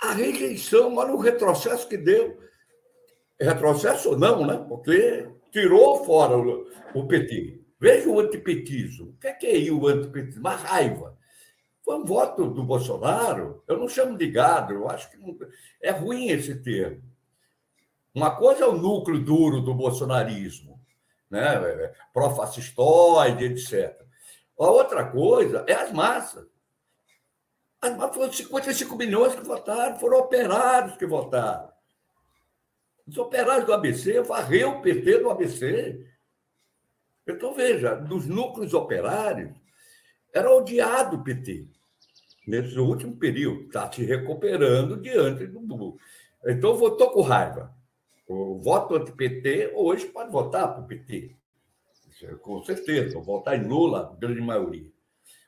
A rejeição, olha o retrocesso que deu. Retrocesso ou não, né? Porque tirou fora o, o PT. Veja o antipetismo. O que é, que é o antipetismo? Uma raiva. Foi um voto do Bolsonaro. Eu não chamo de gado, eu acho que não... é ruim esse termo. Uma coisa é o núcleo duro do bolsonarismo, né? pró-fascistoide, etc. A outra coisa é as massas. As massas foram 55 milhões que votaram, foram operários que votaram. Os operários do ABC varreu o PT do ABC. Então, veja, dos núcleos operários, era odiado o PT nesse último período, está se recuperando diante do. Então, votou com raiva. O voto anti-PT hoje pode votar para o PT. Com certeza, votar em Lula, grande maioria.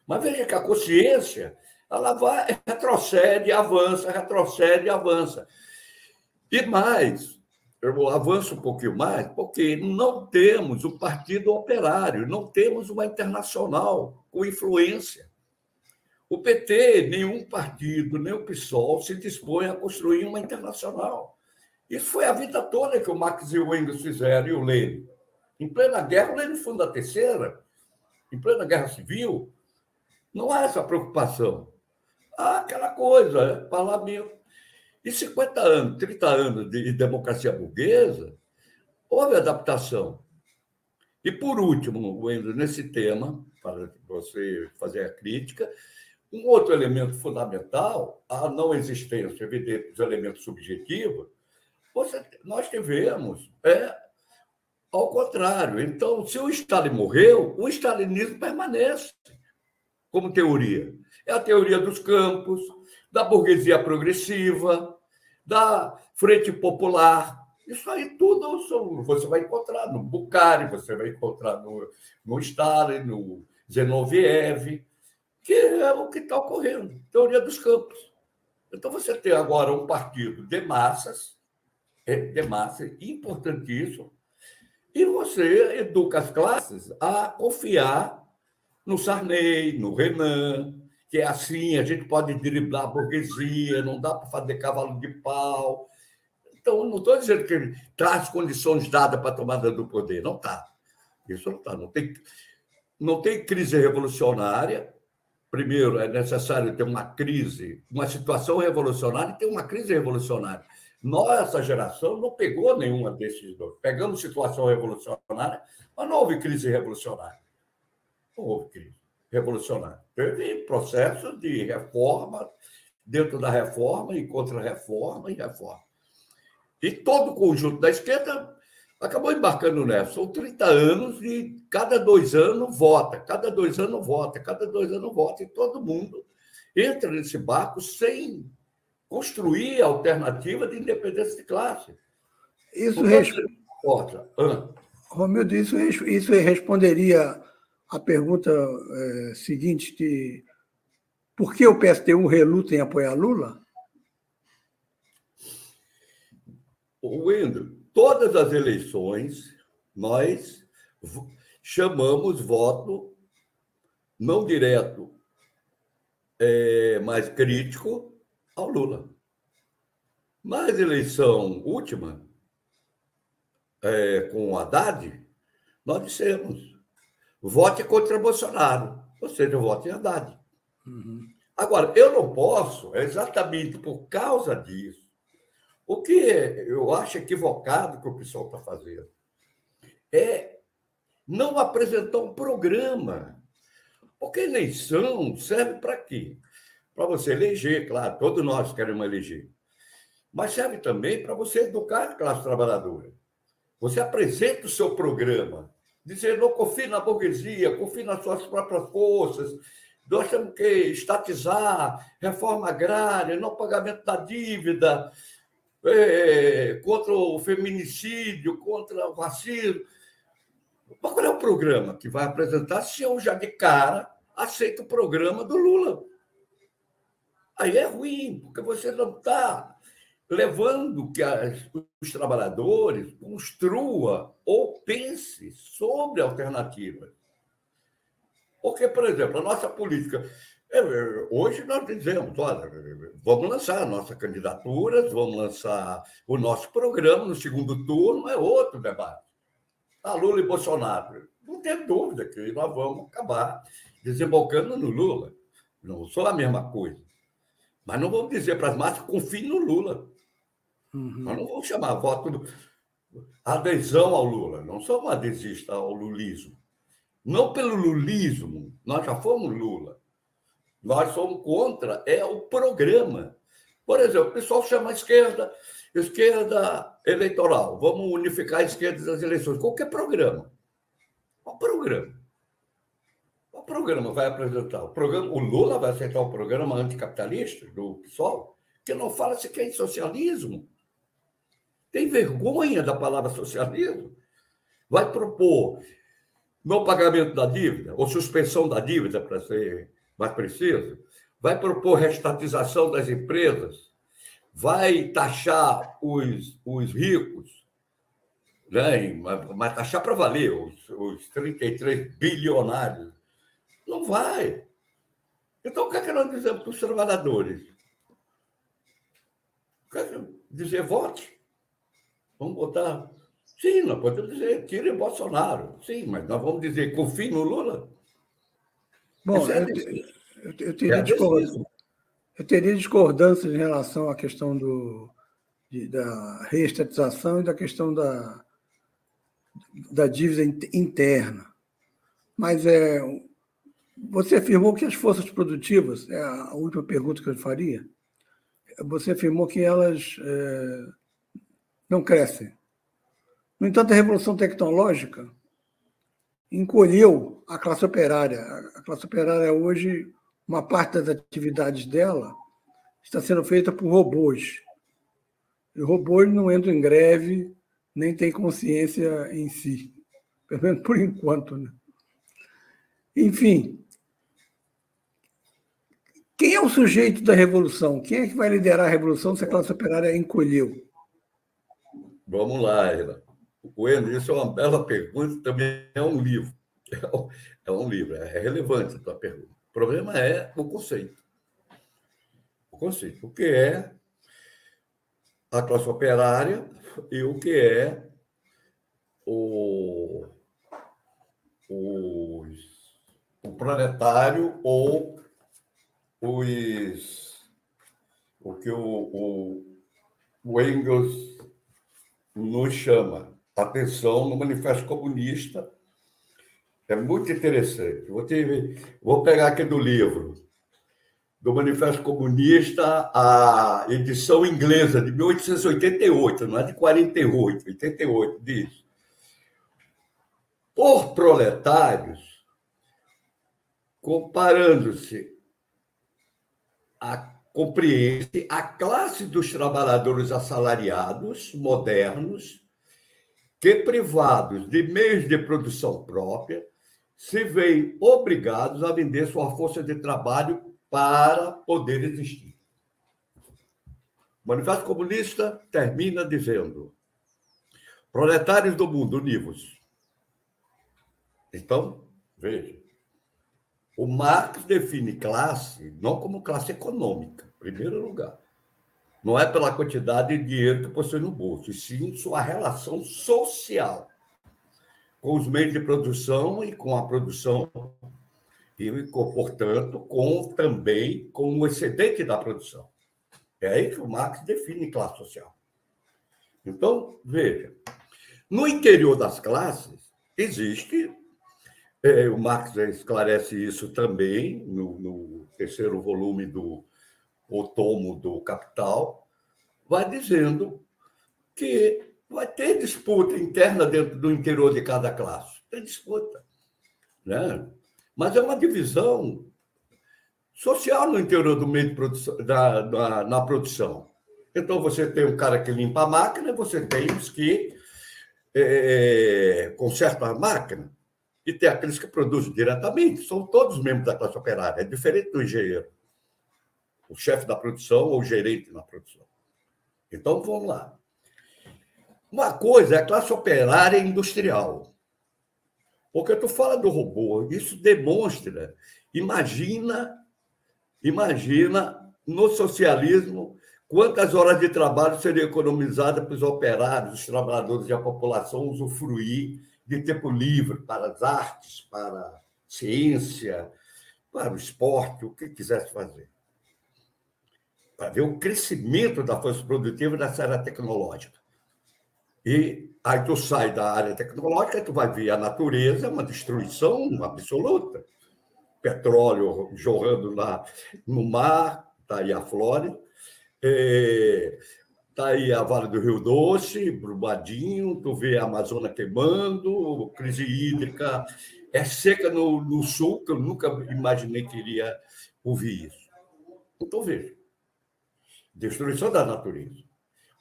Mas veja que a consciência ela vai, retrocede, avança, retrocede, avança. E mais, eu avanço um pouquinho mais, porque não temos o Partido Operário, não temos uma internacional com influência. O PT, nenhum partido, nem o PSOL se dispõe a construir uma internacional. Isso foi a vida toda que o Marx e o Engels fizeram, e o Lenin. Em plena guerra, o Lenin funda a terceira. Em plena guerra civil, não há essa preocupação. Há aquela coisa, é parlamento. E 50 anos, 30 anos de democracia burguesa, houve adaptação. E, por último, Wendel, nesse tema, para você fazer a crítica, um outro elemento fundamental, a não existência, evidente, dos elementos subjetivos, você, nós tivemos é, ao contrário. Então, se o Stalin morreu, o stalinismo permanece como teoria. É a teoria dos campos, da burguesia progressiva, da Frente Popular. Isso aí tudo você vai encontrar no Bukhari, você vai encontrar no, no Stalin, no Zenoviev, que é o que está ocorrendo, teoria dos campos. Então você tem agora um partido de massas, é, de massa, importantíssimo, e você educa as classes a confiar no Sarney, no Renan, que é assim, a gente pode driblar a burguesia, não dá para fazer cavalo de pau. Então, não estou dizendo que ele traz condições dadas para a tomada do poder, não está. Isso não está. Não tem, não tem crise revolucionária. Primeiro, é necessário ter uma crise, uma situação revolucionária e ter uma crise revolucionária. Nossa geração não pegou nenhuma desses dois. Pegamos situação revolucionária, mas não houve crise revolucionária. Não houve crise revolucionária. Teve processo de reforma, dentro da reforma e contra-reforma e reforma. E todo o conjunto da esquerda acabou embarcando nessa. São 30 anos e cada dois anos vota, cada dois anos vota, cada dois anos vota, e todo mundo entra nesse barco sem construir alternativa de independência de classe. Isso responde. Romildo, isso, isso responderia a pergunta é, seguinte de por que o PSTU reluta em apoiar Lula? Wendel, todas as eleições nós chamamos voto não direto, é, mas crítico ao Lula. Mas eleição última, é, com o Haddad, nós dissemos vote contra Bolsonaro, ou seja, vote em Haddad. Uhum. Agora, eu não posso, exatamente por causa disso, o que eu acho equivocado que o pessoal está fazendo é não apresentar um programa. Porque eleição serve para quê? Para você eleger, claro, todos nós queremos eleger. Mas serve também para você educar a classe trabalhadora. Você apresenta o seu programa dizer não confie na burguesia, confie nas suas próprias forças, nós temos que estatizar, reforma agrária, não pagamento da dívida, é, contra o feminicídio, contra o racismo. Mas qual é o programa que vai apresentar se eu já de cara aceito o programa do Lula? Aí é ruim, porque você não está levando que as, os trabalhadores construa ou pense sobre alternativas. Porque, por exemplo, a nossa política. Hoje nós dizemos, olha, vamos lançar nossas candidaturas, vamos lançar o nosso programa no segundo turno, é outro debate. A Lula e Bolsonaro. Não tem dúvida que nós vamos acabar desembocando no Lula. Não sou a mesma coisa. Mas não vamos dizer para as massas confiem no Lula. Uhum. Nós não vamos chamar voto adesão ao Lula, não somos adesistas ao lulismo. Não pelo lulismo, nós já fomos Lula. Nós somos contra, é o programa. Por exemplo, o pessoal chama a esquerda, esquerda eleitoral. Vamos unificar a esquerda das eleições. Qualquer programa. Qual programa? Qual programa vai apresentar? O, programa, o Lula vai aceitar o programa anticapitalista do PSOL, que não fala sequer em socialismo. Tem vergonha da palavra socialismo? Vai propor não pagamento da dívida, ou suspensão da dívida, para ser mais preciso? Vai propor restatização das empresas? Vai taxar os, os ricos né? mas taxar para valer os, os 33 bilionários. Não vai. Então, o que é que nós dizemos para os trabalhadores? Quer dizer, vote. Vamos botar. Sim, nós podemos dizer, tire Bolsonaro. Sim, mas nós vamos dizer, confie no Lula. Bom, é eu, eu, eu, teria discordância, eu teria em relação à questão do, de, da reestatização e da questão da, da dívida interna. Mas é, você afirmou que as forças produtivas, é a última pergunta que eu faria, você afirmou que elas é, não crescem. No entanto, a revolução tecnológica encolheu a classe operária. A classe operária hoje, uma parte das atividades dela está sendo feita por robôs. E robôs não entram em greve, nem têm consciência em si. Pelo menos por enquanto. Né? Enfim, quem é o sujeito da revolução? Quem é que vai liderar a revolução se a classe operária encolheu? Vamos lá, Ela. Wendel, isso é uma bela pergunta, também é um livro. É um livro, é relevante a tua pergunta. O problema é o conceito. O conceito. O que é a classe operária e o que é o, o, o proletário ou os, o que o, o, o Engels nos chama atenção no Manifesto Comunista. É muito interessante. Vou, ter, vou pegar aqui do livro, do Manifesto Comunista, a edição inglesa de 1888, não é de 48, 88, diz. Por proletários, comparando-se a compreende a classe dos trabalhadores assalariados modernos que, privados de meios de produção própria, se veem obrigados a vender sua força de trabalho para poder existir. O Manifesto Comunista termina dizendo: proletários do mundo, univos. Então, veja, o Marx define classe não como classe econômica, em primeiro lugar. Não é pela quantidade de dinheiro que possui no bolso, e sim sua relação social com os meios de produção e com a produção, e, portanto, com também com o excedente da produção. É aí que o Marx define classe social. Então, veja, no interior das classes existe é, o Marx esclarece isso também no, no, terceiro volume do o tomo do Capital, vai dizendo que vai ter disputa interna dentro do interior de cada classe. Tem disputa. Né? Mas é uma divisão social no interior do meio de produção, da, da, na produção. Então, você tem um cara que limpa a máquina, você tem os que é, consertam a máquina e tem aqueles que produzem diretamente, são todos membros da classe operária, é diferente do engenheiro, o chefe da produção ou o gerente na produção. Então, vamos lá. Uma coisa é a classe operária industrial. Porque tu fala do robô, isso demonstra, imagina, imagina no socialismo quantas horas de trabalho seriam economizadas para os operários, os trabalhadores e a população usufruir de tempo livre para as artes, para a ciência, para o esporte, o que quisesse fazer. Para ver o crescimento da força produtiva nessa área tecnológica. E aí tu sai da área tecnológica, tu vai ver a natureza, uma destruição absoluta. Petróleo jorrando lá no mar, está aí a Flórida. É, Está aí a Vale do Rio Doce, Brumadinho, tu vê a Amazônia queimando, crise hídrica, é seca no, no sul, que eu nunca imaginei que iria ouvir isso. Então, veja, destruição da natureza.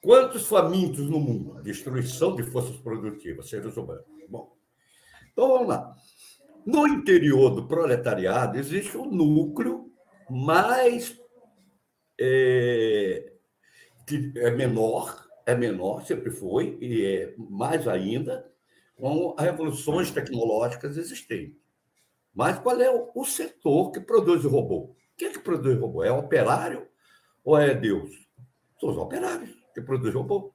Quantos famintos no mundo? Destruição de forças produtivas, seres humanos. Bom, então vamos lá. No interior do proletariado existe um núcleo mais é, que é menor, é menor, sempre foi, e é mais ainda com as revoluções tecnológicas existentes. Mas qual é o setor que produz o robô? Quem é que produz o robô? É o operário ou é Deus? São os operários que produzem robô.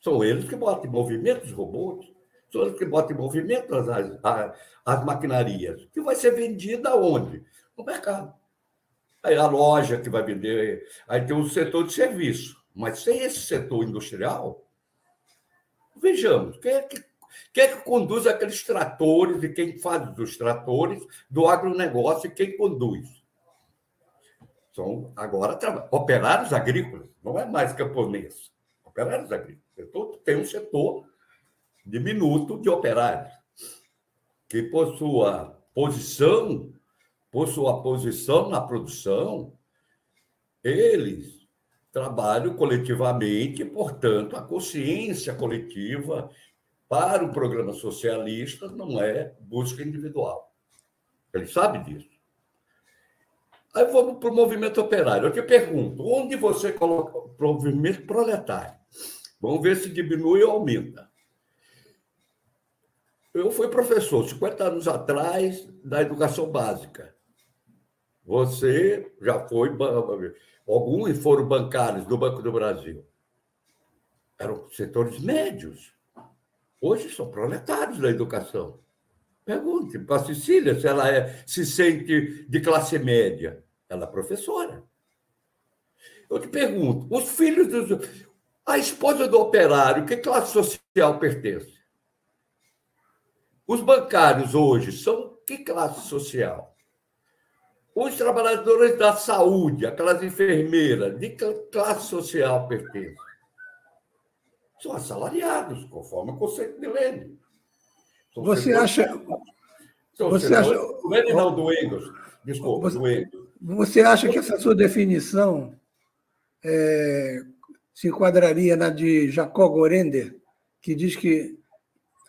São eles que botam em movimento os robôs, são eles que botam em movimento as, as, as maquinarias, que vai ser vendida onde? No mercado. Aí a loja que vai vender, aí tem o setor de serviço. Mas sem esse setor industrial, vejamos, quem é que, quem é que conduz aqueles tratores e quem faz os tratores do agronegócio e quem conduz? São agora operários agrícolas, não é mais camponês. Operários agrícolas. Tem um setor diminuto de operários que, por sua posição, por sua posição na produção, eles trabalho coletivamente, portanto, a consciência coletiva para o programa socialista não é busca individual. Ele sabe disso. Aí vamos para o movimento operário. Eu te pergunto, onde você coloca o movimento proletário? Vamos ver se diminui ou aumenta. Eu fui professor 50 anos atrás da educação básica. Você já foi Alguns foram bancários do Banco do Brasil. Eram setores médios. Hoje são proletários da educação. Pergunte para a Cecília se ela é, se sente de classe média. Ela é professora. Eu te pergunto, os filhos dos. A esposa do operário, que classe social pertence? Os bancários hoje são que classe social? Os trabalhadores da saúde, aquelas enfermeiras, de que classe social pertencem? São assalariados, conforme o conceito de Lênin. Você acha. São você acha. Lênin não, do Engels. Desculpa, você, do Engels. Você acha que essa sua definição é, se enquadraria na de Jacob Gorender, que diz que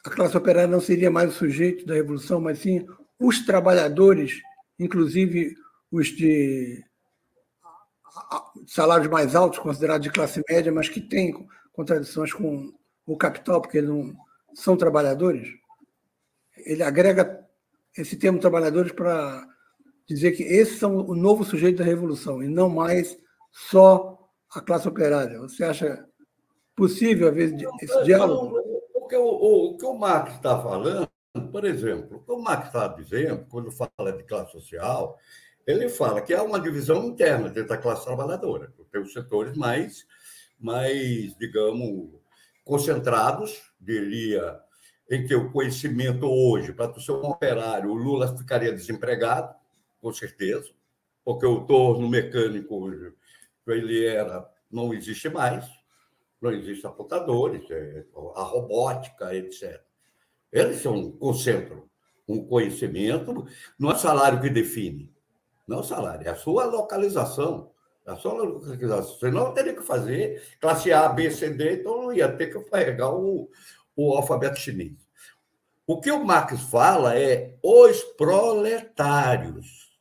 a classe operária não seria mais o sujeito da revolução, mas sim os trabalhadores inclusive os de salários mais altos, considerados de classe média, mas que têm contradições com o capital, porque não são trabalhadores. Ele agrega esse termo trabalhadores para dizer que esses são o novo sujeito da revolução e não mais só a classe operária. Você acha possível haver esse diálogo? O que o, o, o, que o Marx está falando por exemplo, o Marx está dizendo, quando fala de classe social, ele fala que há uma divisão interna dentro da classe trabalhadora. Tem os setores mais, mais digamos, concentrados, diria, em que o conhecimento hoje, para tu ser um operário, o Lula ficaria desempregado, com certeza, porque o torno mecânico ele era, não existe mais, não existem apontadores, é, a robótica, etc. Eles são, concentram um conhecimento, não é salário que define, não é salário, é a sua localização. É a sua localização. Senão teria que fazer classe A, B, C, D, então não ia ter que carregar o, o alfabeto chinês. O que o Marx fala é os proletários.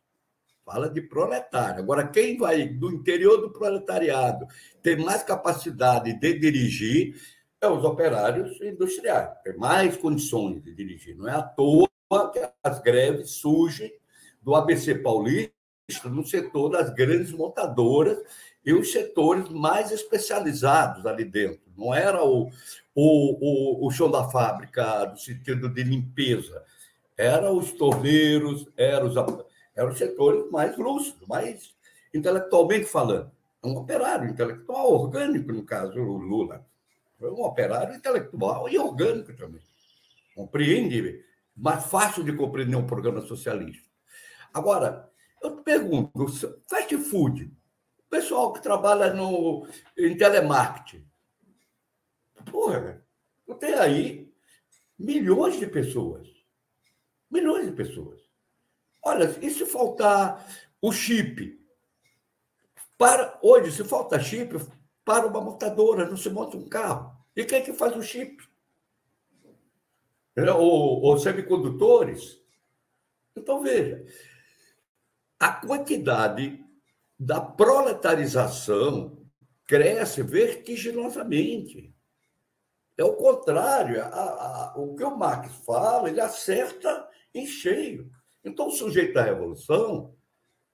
Fala de proletário. Agora, quem vai do interior do proletariado ter mais capacidade de dirigir é os operários industriais, tem mais condições de dirigir. Não é à toa que as greves surgem do ABC Paulista no setor das grandes montadoras e os setores mais especializados ali dentro. Não era o, o, o, o chão da fábrica no sentido de limpeza, eram os torneiros, eram os, eram os setores mais lúcidos, mais intelectualmente falando. É um operário intelectual orgânico, no caso, o Lula. Foi um operário intelectual e orgânico também. Compreende? Mais fácil de compreender um programa socialista. Agora, eu te pergunto, fast food, o pessoal que trabalha no, em telemarketing, porra, tem aí milhões de pessoas. Milhões de pessoas. Olha, e se faltar o chip? Para, hoje, se falta chip, para uma montadora, não se monta um carro. E quem é que faz o chip? Ou, semicondutores? Então, veja, a quantidade da proletarização cresce vertiginosamente. É o contrário. A, a, o que o Marx fala, ele acerta em cheio. Então, o sujeito da revolução,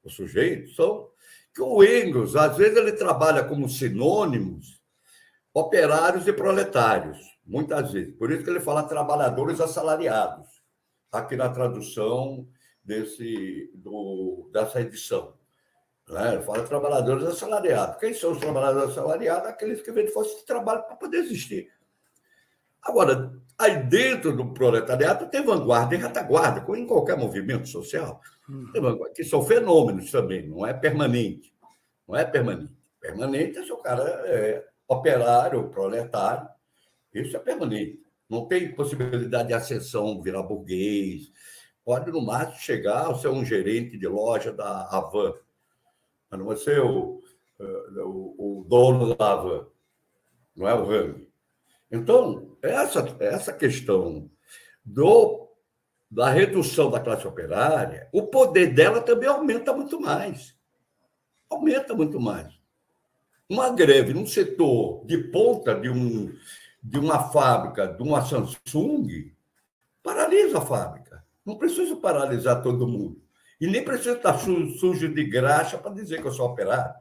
o sujeito, são o Engels, às vezes, ele trabalha como sinônimos operários e proletários, muitas vezes. Por isso que ele fala trabalhadores assalariados, aqui na tradução desse, do, dessa edição. Né? Ele fala trabalhadores assalariados. Quem são os trabalhadores assalariados? Aqueles que vêm de força de trabalho para poder existir. Agora, aí dentro do proletariado tem vanguarda e retaguarda, como em qualquer movimento social, hum. que são fenômenos também, não é permanente. Não é permanente. Permanente é se o cara é operário, proletário, isso é permanente. Não tem possibilidade de ascensão, virar burguês. Pode, no máximo, chegar a ser um gerente de loja da Havan, mas não vai ser o, eh, o, o dono da Havan, não é o ramo. Então, essa, essa questão do, da redução da classe operária, o poder dela também aumenta muito mais. Aumenta muito mais. Uma greve num setor de ponta de, um, de uma fábrica, de uma Samsung, paralisa a fábrica. Não precisa paralisar todo mundo. E nem precisa estar sujo de graxa para dizer que eu sou operário.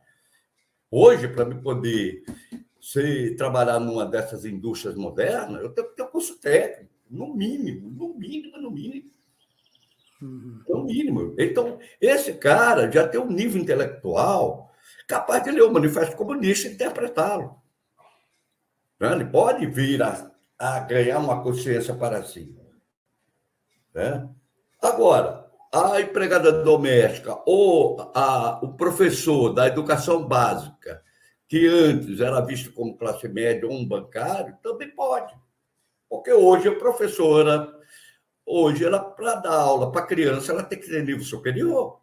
Hoje, para me poder se trabalhar numa dessas indústrias modernas, eu tenho que ter um curso técnico, no mínimo, no mínimo, no mínimo. Uhum. No mínimo. Então, esse cara já tem um nível intelectual capaz de ler o Manifesto Comunista e interpretá-lo. Né? Ele pode vir a, a, ganhar uma consciência para si. Né? Agora, a empregada doméstica ou a, o professor da educação básica que antes era visto como classe média ou um bancário, também pode. Porque hoje a professora, hoje ela, para dar aula para criança, ela tem que ter nível superior.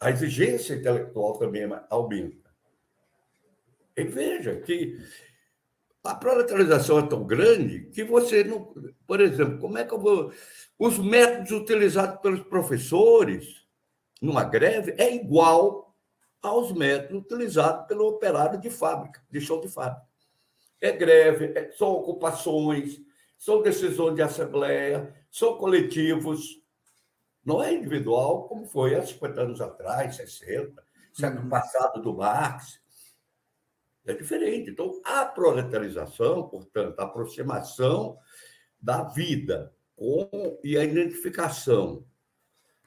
A exigência intelectual também aumenta. E veja que a proletarização é tão grande que você não. Por exemplo, como é que eu vou. Os métodos utilizados pelos professores numa greve é igual aos métodos utilizados pelo operário de fábrica, de chão de fábrica. É greve, é, são ocupações, são decisões de assembleia, são coletivos. Não é individual, como foi há 50 anos atrás, 60, século uhum. passado do Marx. É diferente. Então, a proletarização, portanto, a aproximação da vida com, e a identificação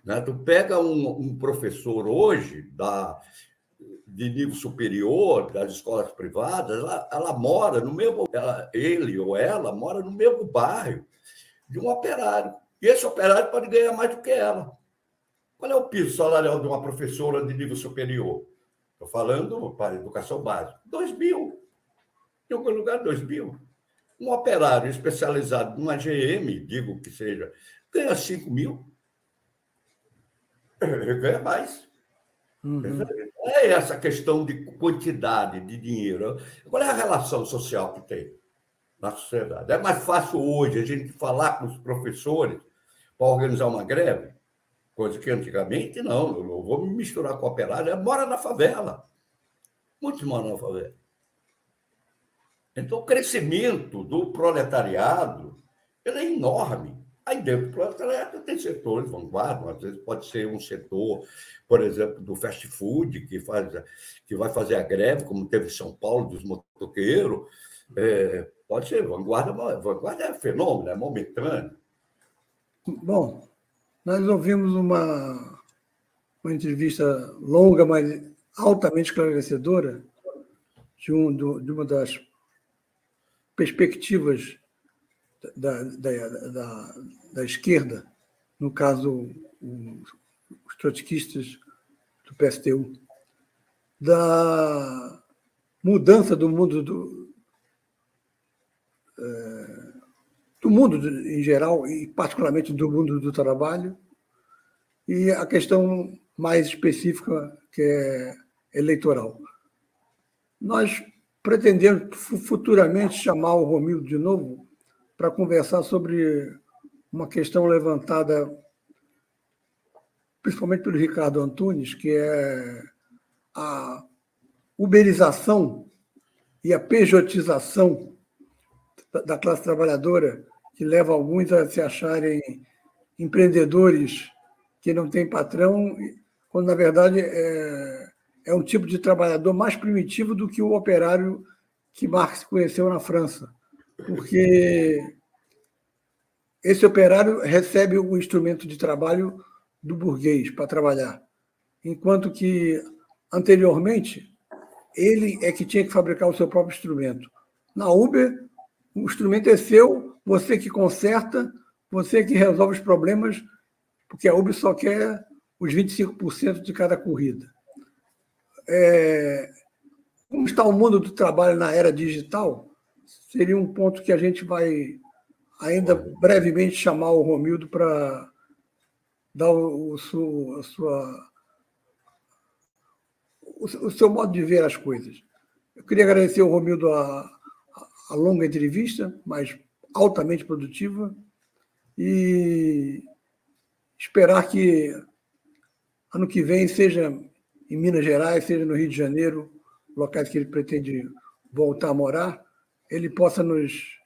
né? Tu pega um, um professor hoje da, de nível superior das escolas privadas, ela, ela mora no mesmo, ela, ele ou ela mora no mesmo bairro de um operário. E esse operário pode ganhar mais do que ela. Qual é o piso salarial de uma professora de nível superior? Estou falando para educação básica. 2 mil. Em algum lugar, 2 mil. Um operário especializado numa GM, digo que seja, ganha 5 mil ganha mais. Uhum. É essa questão de quantidade de dinheiro. Qual é a relação social que tem na sociedade? É mais fácil hoje a gente falar com os professores para organizar uma greve, coisa que antigamente não. Eu vou me misturar com o operário. Ele mora na favela. Muitos moram na favela. Então, o crescimento do proletariado ele é enorme. Aí dentro do proletariado tem setores vanguarda, às vezes pode ser um setor, por exemplo, do fast food, que, faz, que vai fazer a greve, como teve em São Paulo, dos motoqueiros. É, pode ser, vanguarda, vanguarda é fenômeno, é momentâneo. Bom, nós ouvimos uma, uma entrevista longa, mas altamente esclarecedora, de, um, de uma das perspectivas da, da, da, da esquerda, no caso, os trotskistas do PSTU, da mudança do mundo do, é, do mundo em geral e particularmente do mundo do trabalho e a questão mais específica que é eleitoral. Nós pretendemos futuramente chamar o Romildo de novo para conversar sobre uma questão levantada principalmente pelo Ricardo Antunes, que é a uberização e a pejotização da classe trabalhadora, que leva alguns a se acharem empreendedores que não têm patrão, quando na verdade é, é um tipo de trabalhador mais primitivo do que o operário que Marx conheceu na França. Porque esse operário recebe o instrumento de trabalho do burguês para trabalhar, enquanto que anteriormente ele é que tinha que fabricar o seu próprio instrumento. Na Uber, o instrumento é seu, você que conserta, você que resolve os problemas, porque a Uber só quer os 25% de cada corrida. É, como está o mundo do trabalho na era digital? Seria um ponto que a gente vai ainda brevemente chamar o Romildo para dar o, o, a sua, o, o, seu modo de ver as coisas. Eu queria agradecer ao Romildo a, a longa entrevista, mas altamente produtiva, e esperar que ano que vem, seja em Minas Gerais, seja no Rio de Janeiro, locais que ele pretende voltar a morar, ele possa nos,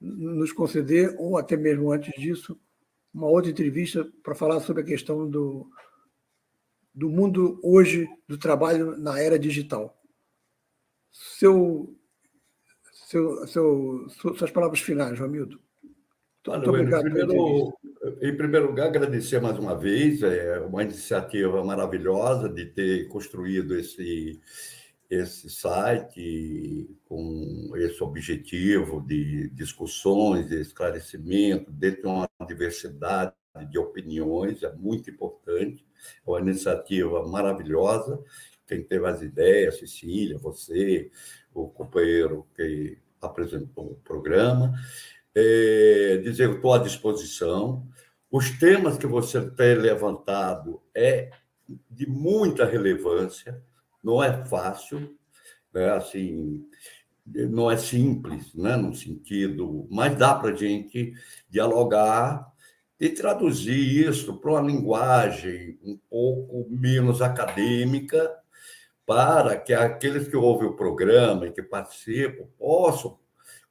nos conceder, ou até mesmo antes disso, uma outra entrevista para falar sobre a questão do, do mundo hoje do trabalho na era digital. Seu, seu, seu, suas palavras finais, Romildo. Muito obrigado. Primeiro, em primeiro lugar, agradecer mais uma vez, é uma iniciativa maravilhosa de ter construído esse, esse site com esse objetivo de discussões, de esclarecimento, dentro de uma diversidade de opiniões, é muito importante. É uma iniciativa maravilhosa. Quem teve as ideias, Cecília, você, o companheiro que apresentou o programa é, dizer que estou à disposição. Os temas que você tem levantado é de muita relevância, não é fácil, né? assim, não é simples, né? no sentido, mas dá para a gente dialogar e traduzir isso para uma linguagem um pouco menos acadêmica, para que aqueles que ouvem o programa e que participam possam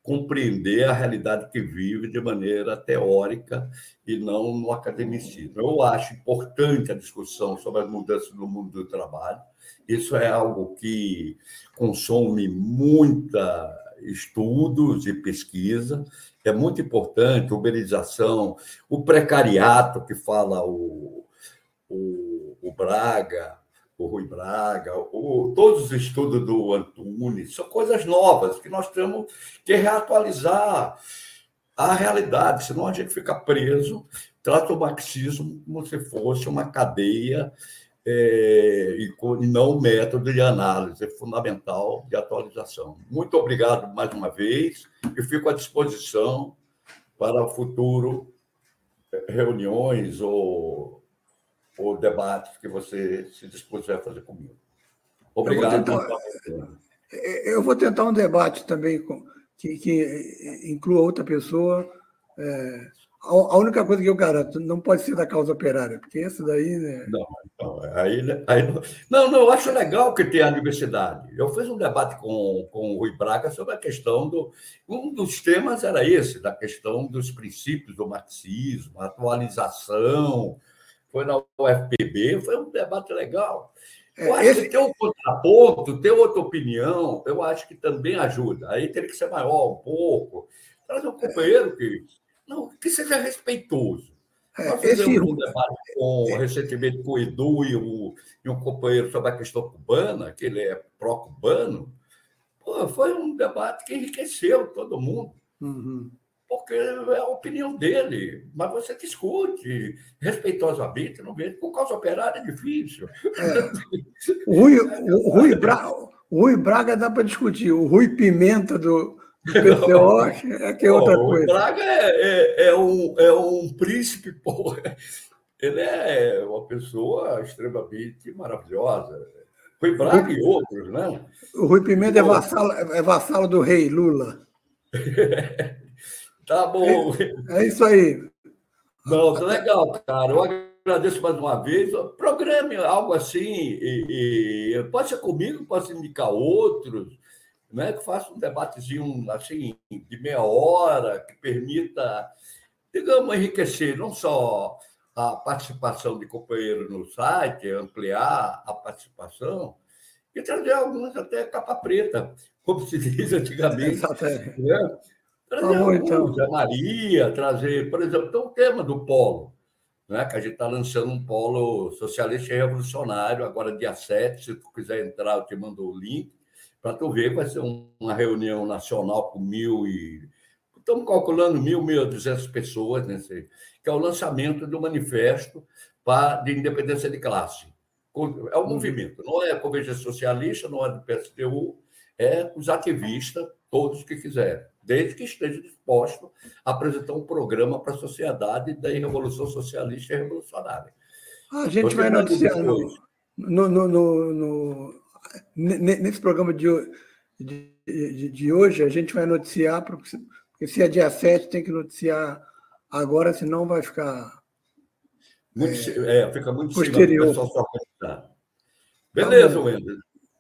compreender a realidade que vive de maneira teórica e não no academicismo. Eu acho importante a discussão sobre as mudanças no mundo do trabalho. Isso é algo que consome muita estudos e pesquisa. É muito importante, uberização, o precariato que fala o, o, o Braga, o Rui Braga, o, todos os estudos do Antunes, são coisas novas que nós temos que reatualizar a realidade, senão a gente fica preso, trata o marxismo como se fosse uma cadeia é, e, e não método de análise é fundamental de atualização. Muito obrigado mais uma vez e fico à disposição para futuro reuniões ou ou debates que você se dispuser a fazer comigo. Obrigado. Eu vou tentar, eu vou tentar um debate também com, que, que inclua outra pessoa. É, a única coisa que eu garanto, não pode ser da causa operária, porque esse daí. Né... Não, não, aí, aí não, não, não, eu acho legal que tenha a diversidade. Eu fiz um debate com, com o Rui Braga sobre a questão do. Um dos temas era esse, da questão dos princípios do marxismo, atualização, foi na UFPB, foi um debate legal. É, eu acho Esse... que ter um contraponto, ter outra opinião, eu acho que também ajuda. Aí teria que ser maior um pouco. Trazer um companheiro que, não, que seja respeitoso. É, Nós fizemos Esse... um debate com, recentemente com o Edu e, o, e um companheiro sobre a questão cubana, que ele é pró-cubano. Foi um debate que enriqueceu todo mundo. Uhum porque é a opinião dele. Mas você discute respeitosamente, não vê. Com causa operária é difícil. É. Rui, o, Rui Braga, o Rui Braga dá para discutir. O Rui Pimenta do PCO é que é outra coisa. O Braga é, é, é, um, é um príncipe, porra. Ele é uma pessoa extremamente maravilhosa. Rui Braga e outros, né? O Rui Pimenta é vassalo, é vassalo do rei Lula. Tá bom. É, é isso aí. Não, tá legal, cara. Eu agradeço mais uma vez. Programe algo assim, e, e pode ser comigo, pode indicar outros, né? que faça um debatezinho assim, de meia hora, que permita, digamos, enriquecer não só a participação de companheiros no site, ampliar a participação, e trazer alguns até capa preta, como se diz antigamente. Né? Trazer tá alguns, então. a Maria, trazer, por exemplo, tem o tema do polo, né? que a gente está lançando um polo socialista e revolucionário, agora dia 7, se tu quiser entrar, eu te mando o link, para tu ver, vai ser uma reunião nacional com mil e... Estamos calculando mil, mil duzentas pessoas, nesse, que é o lançamento do manifesto de independência de classe. É um uhum. movimento, não é a Convergência Socialista, não é do PSTU, é os ativistas, todos que quiserem, desde que esteja disposto a apresentar um programa para a sociedade da Revolução Socialista e Revolucionária. A gente vai noticiar no, no, no, no, nesse programa de, de, de, hoje, a gente vai noticiar, porque se é dia 7, tem que noticiar agora, senão vai ficar. Muito, é, é, fica muito posterior. Tá. Beleza, tá Wender.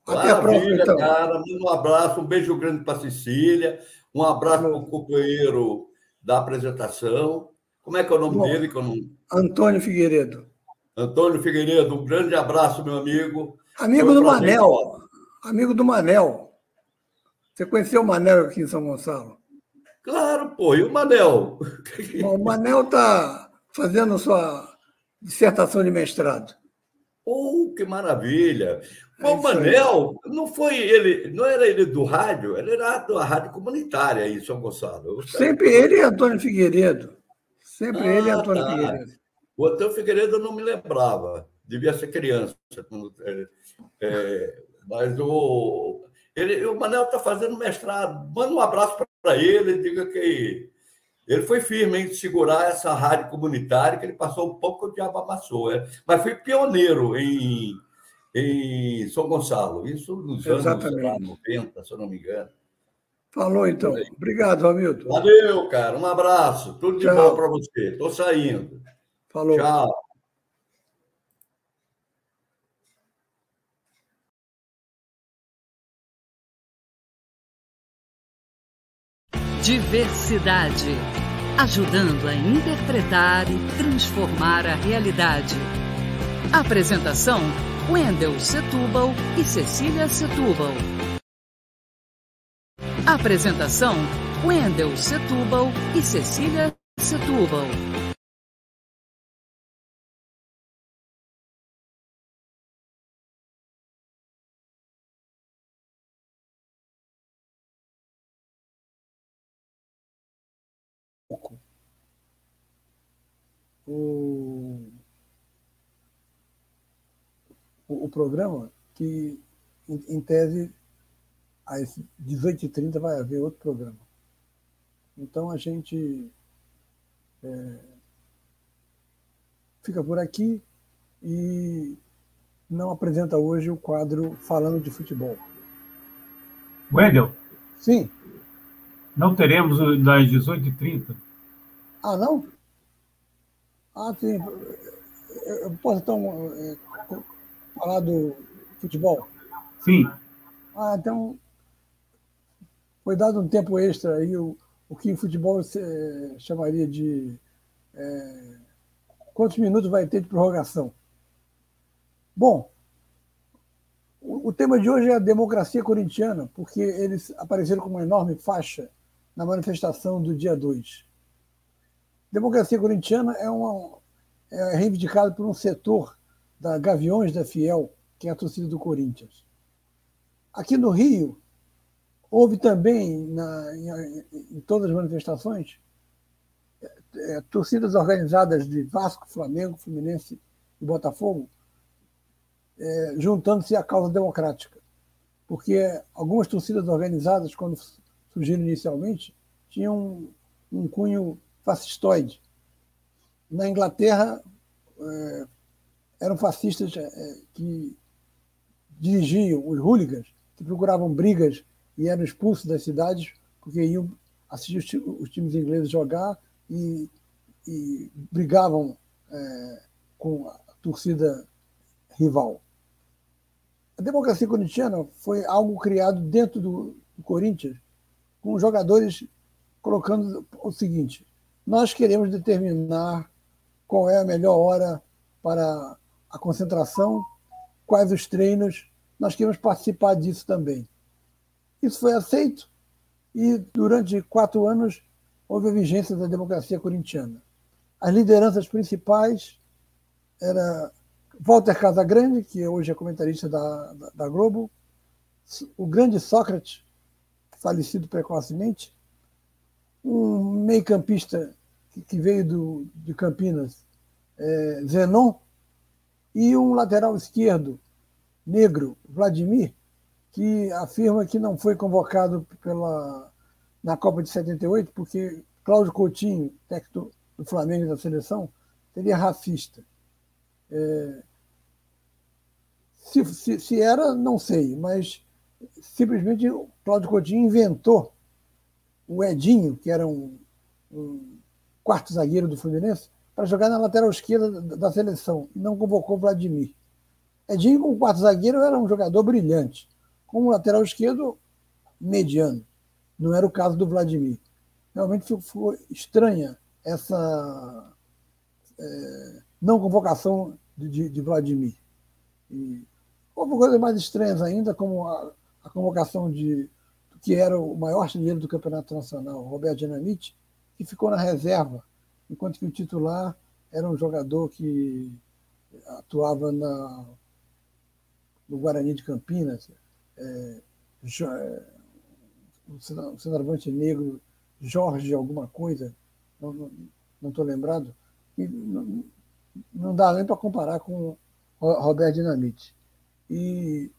Até a próxima, então. cara. Um abraço, um beijo grande para Cecília, um abraço para o companheiro da apresentação. Como é que é o nome Bom, dele? Que eu não... Antônio Figueiredo. Antônio Figueiredo, um grande abraço, meu amigo. Amigo do Manel. Amigo do Manel. Você conheceu o Manel aqui em São Gonçalo? Claro, pô. E o Manel? Bom, o Manel está fazendo sua dissertação de mestrado. Oh, que maravilha! É o Manel, não foi ele, não era ele do rádio, ele era da rádio comunitária aí em São Gonçalo. Sempre ele e Antônio Figueiredo. Sempre ah, ele e Antônio tá. Figueiredo. O Antônio Figueiredo eu não me lembrava, devia ser criança. É, é, mas o, ele, o Manel está fazendo mestrado. Manda um abraço para ele, diga que ele foi firme em segurar essa rádio comunitária, que ele passou um pouco de amassou, é. mas foi pioneiro em, em São Gonçalo, isso nos Exatamente. anos 90, se eu não me engano. Falou então. Obrigado, Hamilton. Valeu, cara. Um abraço. Tudo de Tchau. bom para você. Estou saindo. Falou. Tchau. Diversidade. Ajudando a interpretar e transformar a realidade. Apresentação: Wendel Setúbal e Cecília Setúbal. Apresentação: Wendel Setúbal e Cecília Setúbal. O, o, o programa, que em, em tese às 18h30 vai haver outro programa. Então a gente é, fica por aqui e não apresenta hoje o quadro Falando de Futebol. Wendel? Sim. Não teremos das 18h30? Ah, não? Ah, sim. Eu posso então é, falar do futebol? Sim. Ah, então foi dado um tempo extra aí, o, o que em futebol você chamaria de é, quantos minutos vai ter de prorrogação. Bom, o, o tema de hoje é a democracia corintiana, porque eles apareceram com uma enorme faixa na manifestação do dia 2. Democracia corintiana é, uma, é reivindicado por um setor da Gaviões da Fiel, que é a torcida do Corinthians. Aqui no Rio, houve também, na, em, em, todas as manifestações, é, é, torcidas organizadas de Vasco, Flamengo, Fluminense e Botafogo, é, juntando-se à causa democrática. Porque algumas torcidas organizadas, quando surgiram inicialmente, tinham um, um cunho fascistoide. Na Inglaterra, é, eram fascistas é, que dirigiam os hooligans, que procuravam brigas e eram expulsos das cidades porque iam assistir os, times ingleses jogar e, e brigavam é, com a torcida rival. A democracia corintiana foi algo criado dentro do, do Corinthians, com jogadores colocando o seguinte: nós queremos determinar qual é a melhor hora para a concentração, quais os treinos, nós queremos participar disso também. Isso foi aceito e, durante quatro anos, houve a vigência da democracia corintiana. As lideranças principais era Walter Casagrande, que hoje é comentarista da, da, da Globo, o grande Sócrates, falecido precocemente, um meio-campista que veio do, de Campinas, é, Zenon, e um lateral esquerdo, negro, Vladimir, que afirma que não foi convocado pela, na Copa de 78 porque Cláudio Coutinho, técnico do Flamengo e da seleção, seria racista. É, se, se, se, era, não sei, mas simplesmente Cláudio Coutinho inventou o Edinho, que era um, um quarto zagueiro do Fluminense, para jogar na lateral esquerda da seleção e não convocou Vladimir. Edinho, como quarto zagueiro, era um jogador brilhante. Como lateral esquerdo, mediano. Não era o caso do Vladimir. Realmente foi estranha essa é, não convocação de, de, de Vladimir. E houve coisas mais estranhas ainda, como a, a convocação de que era o maior artilheiro do Campeonato Nacional, Roberto Dinamite, que ficou na reserva, enquanto que o titular era um jogador que atuava na, no Guarani de Campinas, é, é, o centroavante negro Jorge alguma coisa, não estou lembrado, e não, não dá nem para comparar com Roberto Dinamite. E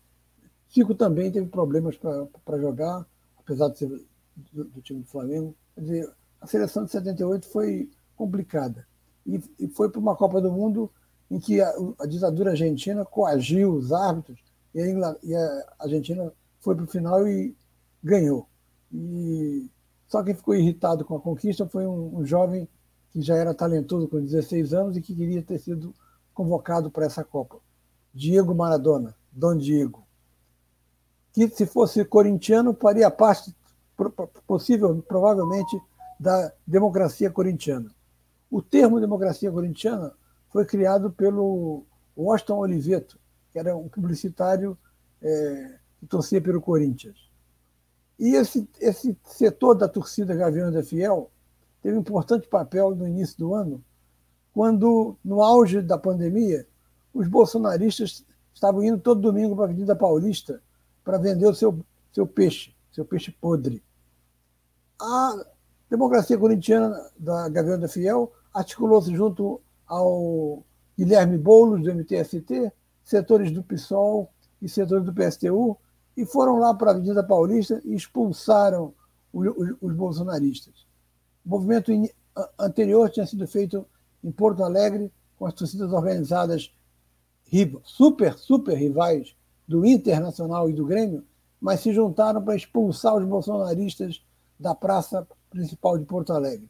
Chico também teve problemas para jogar, apesar de ser do, do, time do Flamengo. Quer dizer, a seleção de 78 foi complicada. E, e foi para uma Copa do Mundo em que a, a, ditadura argentina coagiu os árbitros e a, e a Argentina foi para o final e ganhou. E só quem ficou irritado com a conquista foi um, um jovem que já era talentoso com 16 anos e que queria ter sido convocado para essa Copa. Diego Maradona, Dom Diego. Que se fosse corintiano faria parte possível, provavelmente, da democracia corintiana. O termo democracia corintiana foi criado pelo Washington Oliveto, que era um publicitário é, que torcia pelo Corinthians. E esse, esse setor da torcida Gavião da Fiel teve um importante papel no início do ano, quando, no auge da pandemia, os bolsonaristas estavam indo todo domingo para a Avenida Paulista para vender o seu, seu peixe, seu peixe podre. A democracia corintiana da Gavião Fiel articulou-se junto ao Guilherme Boulos, do MTST, setores do PSOL e setores do PSTU, e foram lá para a Avenida Paulista e expulsaram os, os bolsonaristas. O movimento anterior tinha sido feito em Porto Alegre, com as torcidas organizadas super, super rivais do Internacional e do Grêmio, mas se juntaram para expulsar os bolsonaristas da praça principal de Porto Alegre.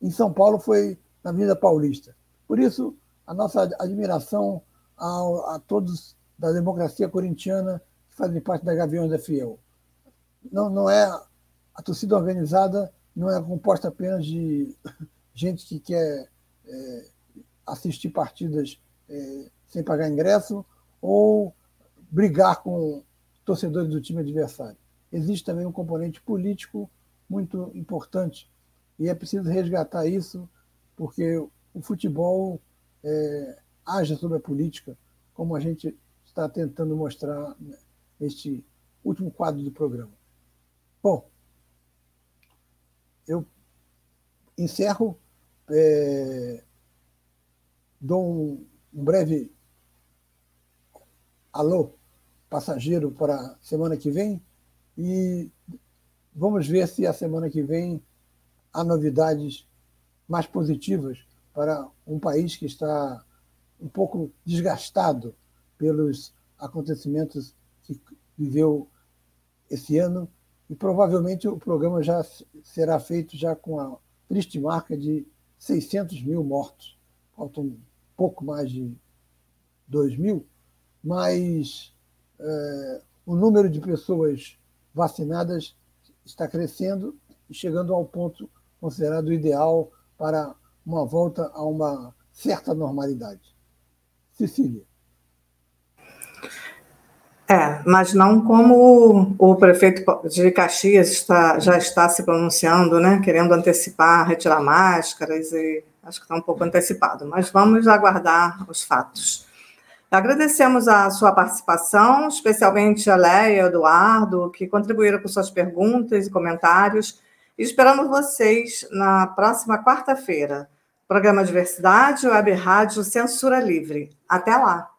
Em São Paulo foi na Avenida Paulista. Por isso, a nossa admiração a, a todos da democracia corintiana que fazem parte da Gaviões da Fiel. Não, não é a torcida organizada não é composta apenas de gente que quer é, assistir partidas é, sem pagar ingresso ou brigar com torcedores do time adversário. Existe também um componente político muito importante. E é preciso resgatar isso, porque o futebol é, age sobre a política, como a gente está tentando mostrar neste último quadro do programa. Bom, eu encerro, é, dou um, um breve alô passageiro para a semana que vem e Vamos ver se a semana que vem há novidades mais positivas para um país que está um pouco desgastado pelos acontecimentos que viveu esse ano e provavelmente o programa já será feito já com a triste marca de 600 mil mortos. Faltam pouco mais de 2 mil, mas é, o número de pessoas vacinadas está crescendo e chegando ao ponto considerado ideal para uma volta a uma certa normalidade. Cecília. É, mas não como o prefeito de Caxias está, já está se pronunciando, né, querendo antecipar, retirar máscaras, e acho que está um pouco antecipado, mas vamos aguardar os fatos. Agradecemos a sua participação, especialmente a Leia e Eduardo, que contribuíram com suas perguntas e comentários, e esperamos vocês na próxima quarta-feira. Programa Diversidade, Web Rádio Censura Livre. Até lá!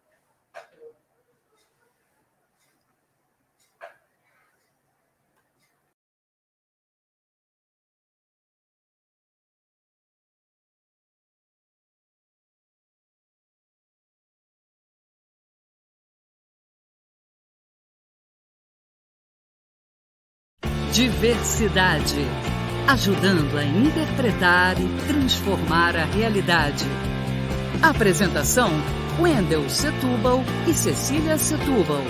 Diversidade. Ajudando a interpretar e transformar a realidade. Apresentação: Wendel Setúbal e Cecília Setúbal.